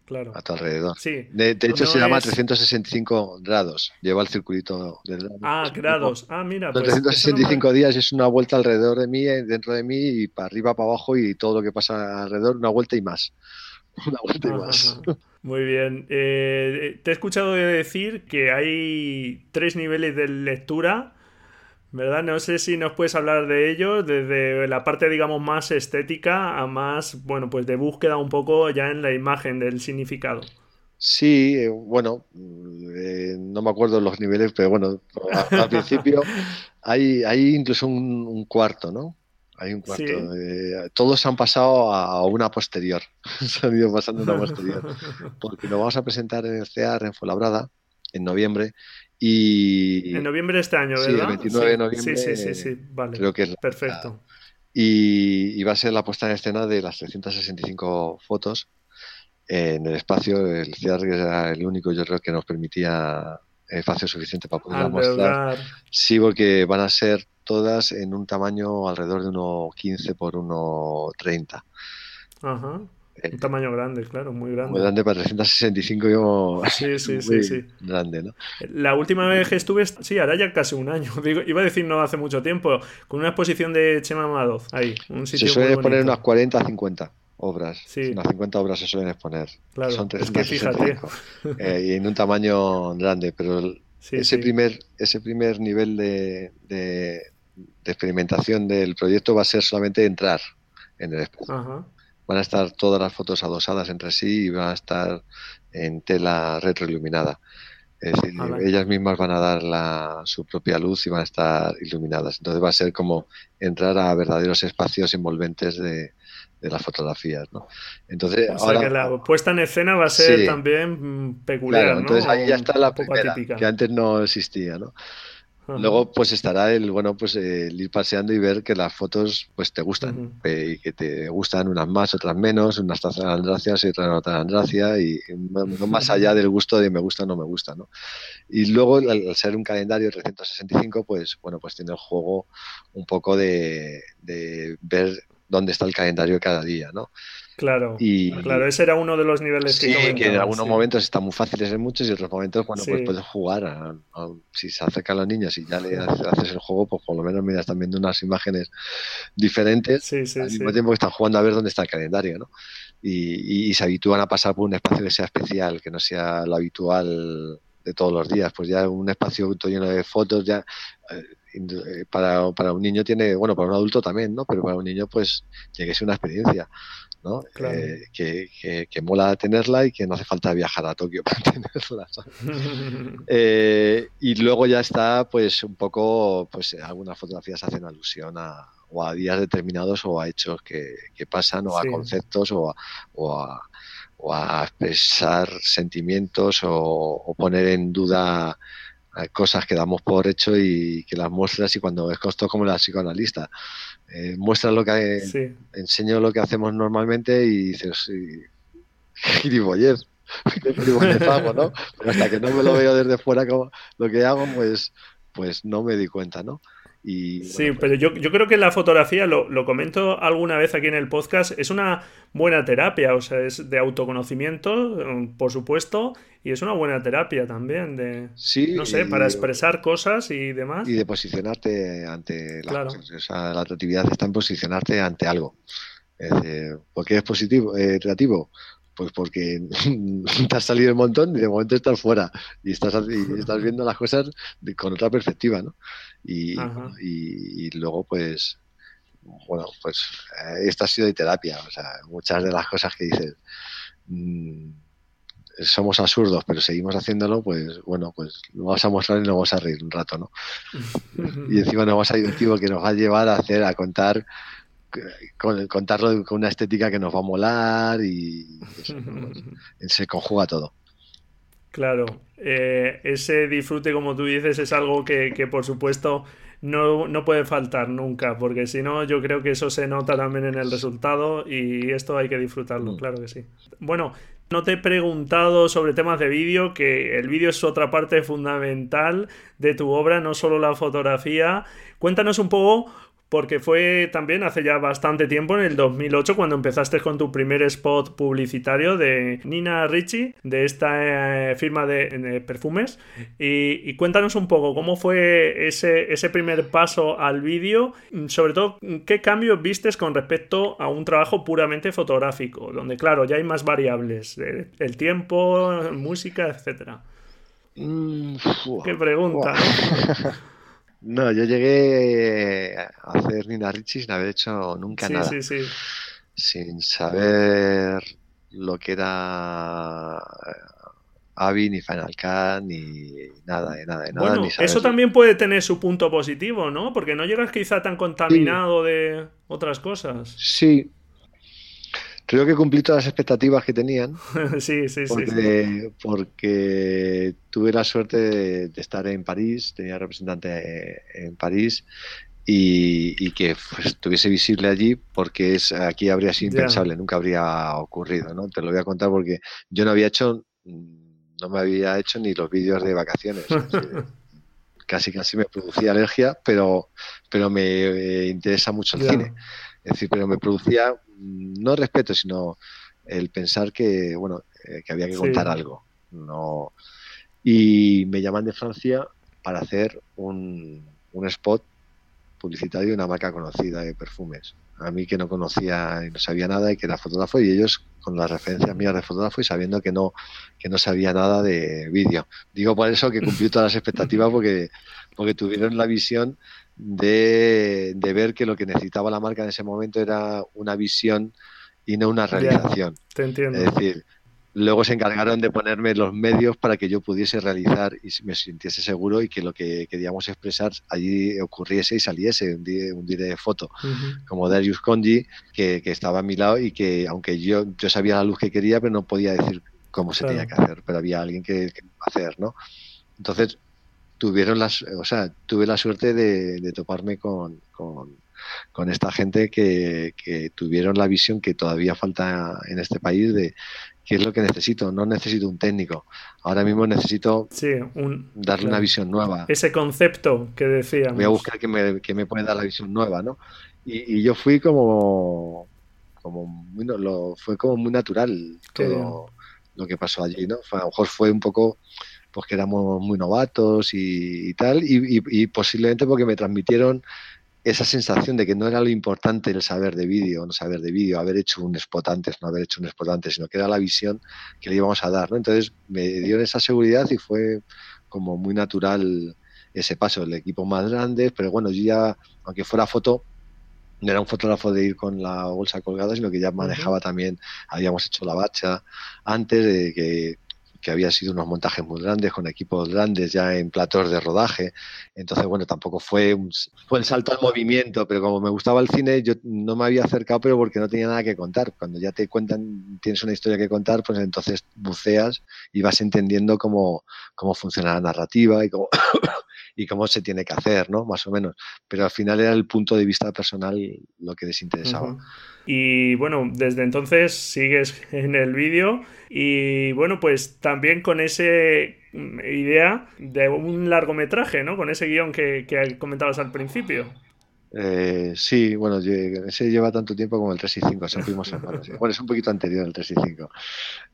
[SPEAKER 1] Claro.
[SPEAKER 2] a tu alrededor.
[SPEAKER 1] Sí.
[SPEAKER 2] De, hecho, se llama 365 grados. Lleva el circulito
[SPEAKER 1] de Ah, grados. Ah, mira.
[SPEAKER 2] 365 pues días es una vuelta alrededor de mí, eh, dentro de mí, y para arriba, para abajo, y todo lo que pasa alrededor, una vuelta y más. Una vuelta y más.
[SPEAKER 1] Muy bien. Eh, te he escuchado decir que hay tres niveles de lectura ¿Verdad? No sé si nos puedes hablar de ello, desde la parte, digamos, más estética a más, bueno, pues de búsqueda un poco ya en la imagen del significado.
[SPEAKER 2] Sí, eh, bueno, eh, no me acuerdo los niveles, pero bueno, al principio hay, hay incluso un, cuarto, ¿no? Hay un cuarto. Eh, todos han pasado a una posterior. se han ido pasando a una posterior. Porque lo vamos a presentar en el CEAR en Fuenlabrada en noviembre y...
[SPEAKER 1] En noviembre de este año, ¿verdad?
[SPEAKER 2] Sí, el 29 de noviembre.
[SPEAKER 1] Sí, sí, sí, vale. Creo que es Perfecto.
[SPEAKER 2] Y, va a ser la puesta en escena de las 365 fotos en el espacio. El CIAR era el único, yo creo, que nos permitía espacio suficiente para poder mostrar. Sí, porque van a ser todas en un tamaño alrededor de 1,15 por 1,30.
[SPEAKER 1] Ajá. Un tamaño grande, claro, muy grande.
[SPEAKER 2] Muy grande para 365 yo...
[SPEAKER 1] Sí, sí, sí, sí.
[SPEAKER 2] Grande, ¿no?
[SPEAKER 1] La última vez que estuve, sí, ahora ya casi un año. iba a decir no hace mucho tiempo, con una exposición de Chema Madoz, ahí. Un sitio
[SPEAKER 2] se suelen exponer unas 40 a 50 obras. Sí. Unas 50 obras se suelen exponer.
[SPEAKER 1] Claro, Son es que fíjate.
[SPEAKER 2] Eh, y en un tamaño grande, pero ese, Primer, ese primer nivel de, de, de experimentación del proyecto va a ser solamente entrar en el espacio. Ajá van a estar todas las fotos adosadas entre sí y van a estar en tela retroiluminada. Es decir, ellas mismas van a dar la, su propia luz y van a estar iluminadas. Entonces va a ser como entrar a verdaderos espacios envolventes de, las fotografías, ¿no? Entonces,
[SPEAKER 1] o sea que la puesta en escena va a ser también peculiar,
[SPEAKER 2] claro, entonces ahí ya está la primera, que antes no existía, ¿no? Luego, pues estará el, bueno, pues el ir paseando y ver que las fotos, pues te gustan. y que te gustan unas más, otras menos, unas hacen gracias y otras no te dan gracia. Y no más allá del gusto de me gusta o no me gusta, ¿no? Y luego, al, ser un calendario 365, pues, bueno, pues tiene el juego un poco de, de ver dónde está el calendario cada día, ¿no?
[SPEAKER 1] Claro, y, claro, ese era uno de los niveles
[SPEAKER 2] que Sí, que en algunos momentos están muy fáciles en muchos y en otros momentos, bueno, pues puedes jugar. si se acercan los niños y ya le haces el juego, pues por lo menos mira, están viendo unas imágenes diferentes al mismo tiempo que están jugando a ver dónde está el calendario, ¿no? y, se habitúan a pasar por un espacio que sea especial, que no sea lo habitual de todos los días. Pues ya un espacio lleno de fotos, ya eh, eh, para, para un niño tiene, bueno, para un adulto también, ¿no? Pero para un niño pues tiene que ser una experiencia. ¿No? Eh, que, que, mola tenerla y que no hace falta viajar a Tokio para tenerla. y luego ya está, pues un poco, pues algunas fotografías hacen alusión a, o a días determinados o a hechos que, pasan o a conceptos o a, o, a, expresar sentimientos o, poner en duda cosas que damos por hecho y que las muestras y cuando es costo como la psicoanalista. Eh, muestra lo que enseño lo que hacemos normalmente y dices gilipollez hago, ¿no? Pero hasta que no me lo veo desde fuera como lo que hago, pues, pues no me di cuenta, ¿no?
[SPEAKER 1] Sí, pues pero yo, creo que la fotografía, lo, comento alguna vez aquí en el podcast, es una buena terapia, o sea, es de autoconocimiento, por supuesto, y es una buena terapia también, de, no sé, para expresar cosas y demás.
[SPEAKER 2] Y de posicionarte ante la, claro. o sea, la atractividad está en posicionarte ante algo. ¿Por qué es positivo, eh, creativo? Pues porque te has salido un montón y de momento estás fuera y estás, y estás viendo las cosas con otra perspectiva, ¿no? Y, luego, pues, bueno, pues eh, esto ha sido de terapia. O sea, muchas de las cosas que dices, mm, somos absurdos, pero seguimos haciéndolo, pues bueno, pues lo vamos a mostrar y nos vamos a reír un rato, ¿no? y encima nos vamos a divertir que nos va a llevar a hacer, a contar con, contarlo con una estética que nos va a molar y se conjuga todo.
[SPEAKER 1] Claro, eh, ese disfrute, como tú dices, es algo que, por supuesto no, no, puede faltar nunca, porque si no, yo creo que eso se nota también en el resultado y esto hay que disfrutarlo, mm. claro que sí. Bueno, no te he preguntado sobre temas de vídeo, que el vídeo es otra parte fundamental de tu obra, no solo la fotografía. Cuéntanos un poco porque fue también hace ya bastante tiempo, en el 2008, cuando empezaste con tu primer spot publicitario de Nina Ricci, de esta eh, firma de, perfumes. Y, cuéntanos un poco cómo fue ese, ese primer paso al vídeo, sobre todo qué cambios vistes con respecto a un trabajo puramente fotográfico, donde claro, ya hay más variables, el tiempo, música, etcétera. Mm, qué pregunta.
[SPEAKER 2] No, yo llegué a hacer Nina Ricci sin haber hecho nunca nada. Sí, sí. Sin saber lo que era eh, Avi, ni Final Cut, ni nada, ni nada, nada.
[SPEAKER 1] Bueno, eso también puede tener su punto positivo, ¿no? Porque no llegas quizá tan contaminado de otras cosas.
[SPEAKER 2] Sí, creo que cumplí todas las expectativas que tenían.
[SPEAKER 1] sí, sí,
[SPEAKER 2] sí, Porque tuve la suerte de, estar en París, tenía representante en París y, que estuviese visible allí porque es aquí habría sido impensable, nunca habría ocurrido, ¿no? Te lo voy a contar porque yo no había hecho, no me había hecho ni los vídeos de vacaciones. casi casi me producía alergia, pero, pero me eh, interesa mucho el cine. Es decir, pero me producía no respeto, sino el pensar que, bueno, eh, que había que contar algo. No. Y me llaman de Francia para hacer un, un spot publicitario de una marca conocida de perfumes. A mí que no conocía y no sabía nada y que era fotógrafo y ellos con las referencias mías de fotógrafo y sabiendo que no que no sabía nada de vídeo. Digo por eso que cumplió todas las expectativas porque porque tuvieron la visión de, ver que lo que necesitaba la marca en ese momento era una visión y no una realización.
[SPEAKER 1] te entiendo.
[SPEAKER 2] Es decir, luego se encargaron de ponerme los medios para que yo pudiese realizar y me sintiese seguro y que lo que queríamos expresar allí ocurriese y saliese un día, un día de foto, como Darius Conji, que, estaba a mi lado y que aunque yo, yo sabía la luz que quería, pero no podía decir cómo se tenía que hacer, pero había alguien que, que hacer, ¿no? Entonces, tuvieron las, o sea, tuve la suerte de, toparme con, con, esta gente que, tuvieron la visión que todavía falta en este país de qué es lo que necesito. No necesito un técnico. Ahora mismo necesito darle una visión nueva.
[SPEAKER 1] Ese concepto que decíamos.
[SPEAKER 2] Voy a buscar que me, que me puede dar la visión nueva, ¿no? Y, yo fui como, como muy, lo, fue como muy natural todo lo que pasó allí, ¿no? a lo mejor fue un poco pues que éramos muy novatos y, tal, y, posiblemente porque me transmitieron esa sensación de que no era lo importante el saber de vídeo, no saber de vídeo, haber hecho un spot antes, no haber hecho un spot antes, sino que era la visión que le íbamos a dar. ¿no? Entonces me dio esa seguridad y fue como muy natural ese paso, el equipo más grande, pero bueno, yo ya, aunque fuera foto, no era un fotógrafo de ir con la bolsa colgada, sino que ya manejaba también, habíamos hecho la bacha antes de que que había sido unos montajes muy grandes, con equipos grandes ya en platós de rodaje. Entonces, bueno, tampoco fue, un, fue el salto al movimiento, pero como me gustaba el cine, yo no me había acercado, pero porque no tenía nada que contar. Cuando ya te cuentan, tienes una historia que contar, pues entonces buceas y vas entendiendo cómo, cómo funciona la narrativa y cómo, y cómo se tiene que hacer, ¿no? Más o menos. Pero al final era el punto de vista personal lo que les interesaba.
[SPEAKER 1] Y bueno, desde entonces sigues en el vídeo y bueno, pues también con esa mm, idea de un largometraje, ¿no? Con ese guion que, que comentabas al principio.
[SPEAKER 2] Eh, sí, bueno, ese lleva tanto tiempo como el 3 y 5, Bueno, es un poquito anterior el 3 y 5.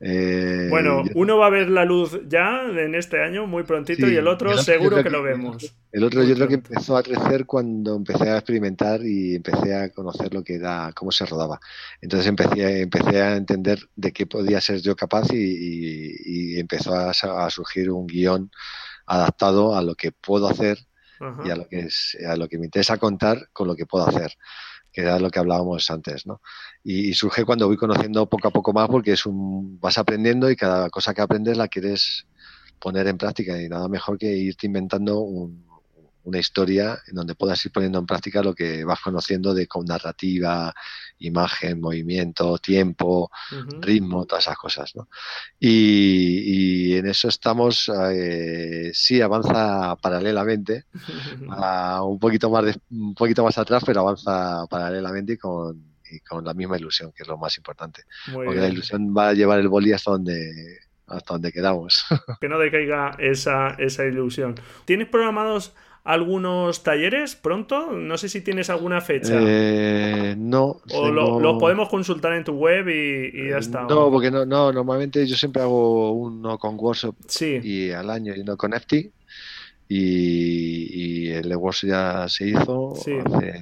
[SPEAKER 1] Eh, bueno, uno va a ver la luz ya en este año, muy prontito, y el otro, seguro que, lo vemos.
[SPEAKER 2] El otro yo creo que empezó a crecer cuando empecé a experimentar y empecé a conocer lo que era, cómo se rodaba. Entonces empecé, empecé a entender de qué podía ser yo capaz y, empezó a, a surgir un guion adaptado a lo que puedo hacer y a lo, que es, a lo que me interesa contar con lo que puedo hacer que era lo que hablábamos antes, ¿no? Y, surge cuando voy conociendo poco a poco más porque es un, vas aprendiendo y cada cosa que aprendes la quieres poner en práctica y nada mejor que irte inventando un, una historia en donde puedas ir poniendo en práctica lo que vas conociendo de con narrativa, imagen, movimiento, tiempo, ritmo, todas esas cosas. ¿no? Y, en eso estamos, eh, sí, avanza paralelamente, un, poquito más un poquito más atrás, pero avanza paralelamente y con, con la misma ilusión, que es lo más importante. Porque la ilusión va a llevar el boli hasta donde hasta donde quedamos.
[SPEAKER 1] que no decaiga esa, esa ilusión. ¿Tienes programados algunos talleres pronto? No sé si tienes alguna fecha.
[SPEAKER 2] Eh, no.
[SPEAKER 1] O lo, podemos consultar en tu web y, ya está.
[SPEAKER 2] No, porque no, no, normalmente yo siempre hago uno con workshop y al año y uno con FT. Y, el de workshop ya se hizo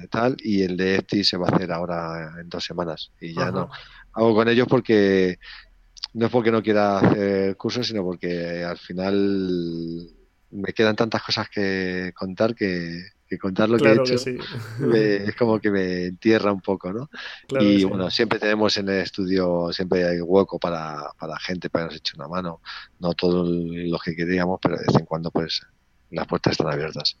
[SPEAKER 2] tal y el de FT se va a hacer ahora en dos semanas y ya no hago con ellos porque no es porque no quiera hacer cursos sino porque al final me quedan tantas cosas que contar que, contar lo que he hecho es como que me entierra un poco, ¿no? y bueno, siempre tenemos en el estudio, siempre hay hueco para, para gente para que nos eche una mano, no todos los que queríamos, pero de vez en cuando pues las puertas están abiertas.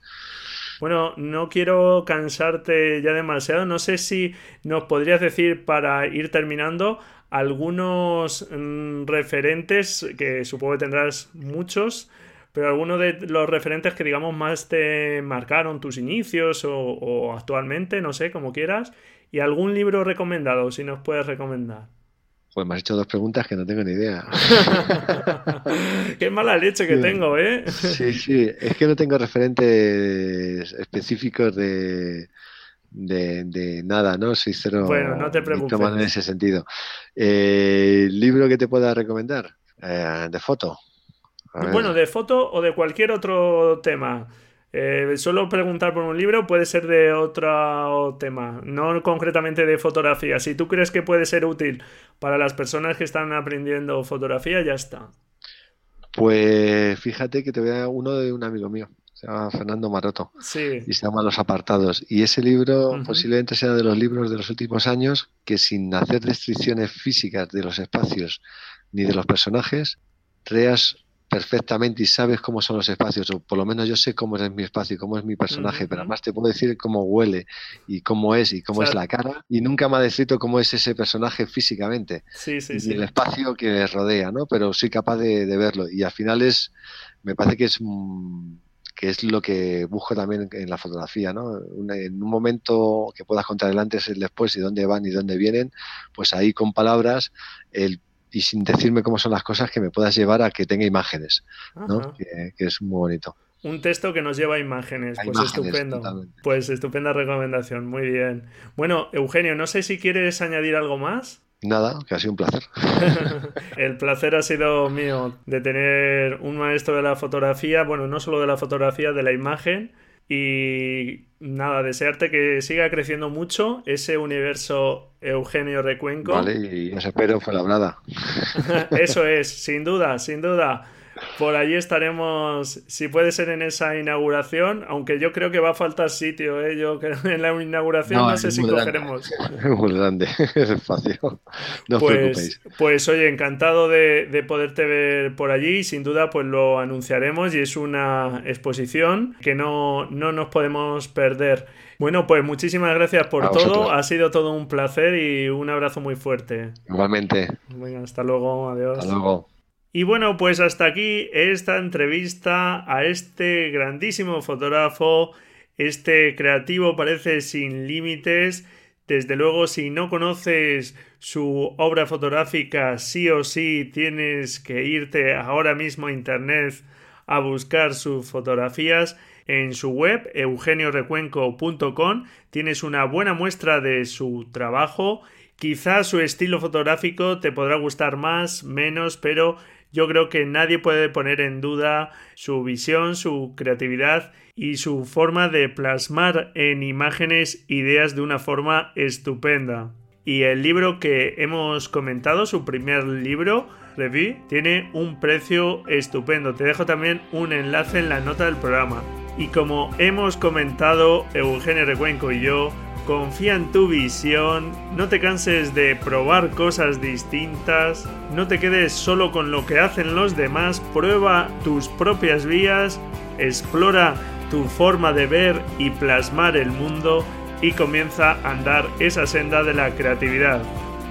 [SPEAKER 1] Bueno, no quiero cansarte ya demasiado. No sé si nos podrías decir para ir terminando algunos mm, referentes, que supongo que tendrás muchos, pero algunos de los referentes que digamos más te marcaron tus inicios o, actualmente, no sé, como quieras, y algún libro recomendado, si nos puedes recomendar.
[SPEAKER 2] Pues me has hecho dos preguntas que no tengo ni idea.
[SPEAKER 1] Qué mala leche que tengo, ¿eh?
[SPEAKER 2] sí, sí, es que no tengo referentes específicos de, de, nada, ¿no? Soy cero.
[SPEAKER 1] Bueno, no te preocupes.
[SPEAKER 2] en ese sentido. Eh, ¿Libro que te pueda recomendar? Eh, de foto.
[SPEAKER 1] Bueno, de foto o de cualquier otro tema. Eh, solo preguntar por un libro puede ser de otro tema, no concretamente de fotografía. Si tú crees que puede ser útil para las personas que están aprendiendo fotografía, ya está.
[SPEAKER 2] Pues fíjate que te voy a uno de un amigo mío, se llama Fernando Maroto.
[SPEAKER 1] Sí.
[SPEAKER 2] Y se llama Los Apartados. Y ese libro posiblemente sea de los libros de los últimos años que sin hacer restricciones físicas de los espacios ni de los personajes, creas perfectamente y sabes cómo son los espacios, o por lo menos yo sé cómo es mi espacio y cómo es mi personaje, pero además te puedo decir cómo huele y cómo es y cómo es la cara, y nunca me ha descrito cómo es ese personaje físicamente,
[SPEAKER 1] sí, sí,
[SPEAKER 2] y el espacio que le rodea, ¿no? Pero soy capaz de, verlo, y al final es, me parece que es que es lo que busco también en la fotografía, ¿no? en un momento que puedas contar el antes y el después y dónde van y dónde vienen, pues ahí con palabras el y sin decirme cómo son las cosas que me puedas llevar a que tenga imágenes, ¿no? Que, es muy bonito.
[SPEAKER 1] Un texto que nos lleva a imágenes, pues estupendo. Pues estupenda recomendación, muy bien. Bueno, Eugenio, no sé si quieres añadir algo más.
[SPEAKER 2] Nada, que ha sido un placer.
[SPEAKER 1] El placer ha sido mío de tener un maestro de la fotografía, bueno, no solo de la fotografía, de la imagen, Y nada, desearte que siga creciendo mucho ese universo Eugenio Recuenco.
[SPEAKER 2] Vale, y os espero nada.
[SPEAKER 1] Eso es, sin duda, sin duda. Por allí estaremos, si puede ser en esa inauguración, aunque yo creo que va a faltar sitio, ¿eh? yo creo en la inauguración no, sé si cogeremos.
[SPEAKER 2] Es muy grande, es espacio. No
[SPEAKER 1] os pues, preocupéis. Pues oye, encantado de, de, poderte ver por allí, sin duda pues lo anunciaremos y es una exposición que no, no nos podemos perder. Bueno, pues muchísimas gracias por todo, ha sido todo un placer y un abrazo muy fuerte.
[SPEAKER 2] Igualmente.
[SPEAKER 1] Venga, hasta luego, adiós.
[SPEAKER 2] Hasta luego.
[SPEAKER 1] Y bueno, pues hasta aquí esta entrevista a este grandísimo fotógrafo, este creativo parece sin límites. Desde luego, si no conoces su obra fotográfica, sí o sí tienes que irte ahora mismo a internet a buscar sus fotografías. En su web, eugeniorecuenco.com, tienes una buena muestra de su trabajo. Quizás su estilo fotográfico te podrá gustar más, menos, pero yo creo que nadie puede poner en duda su visión, su creatividad y su forma de plasmar en imágenes ideas de una forma estupenda. Y el libro que hemos comentado, su primer libro, Review, tiene un precio estupendo. Te dejo también un enlace en la nota del programa. Y como hemos comentado Eugenio Recuenco y yo, Confía en tu visión, no te canses de probar cosas distintas, no te quedes solo con lo que hacen los demás, prueba tus propias vías, explora tu forma de ver y plasmar el mundo. Y comienza a andar esa senda de la creatividad.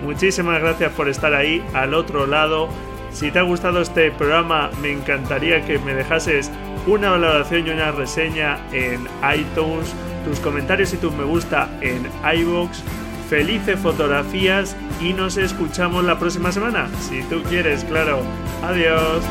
[SPEAKER 1] Muchísimas gracias por estar ahí al otro lado. Si te ha gustado este programa, me encantaría que me dejases una valoración y una reseña en iTunes tus comentarios y tus me gusta en iVoox. Felices fotografías y nos escuchamos la próxima semana. Si tú quieres, claro. Adiós.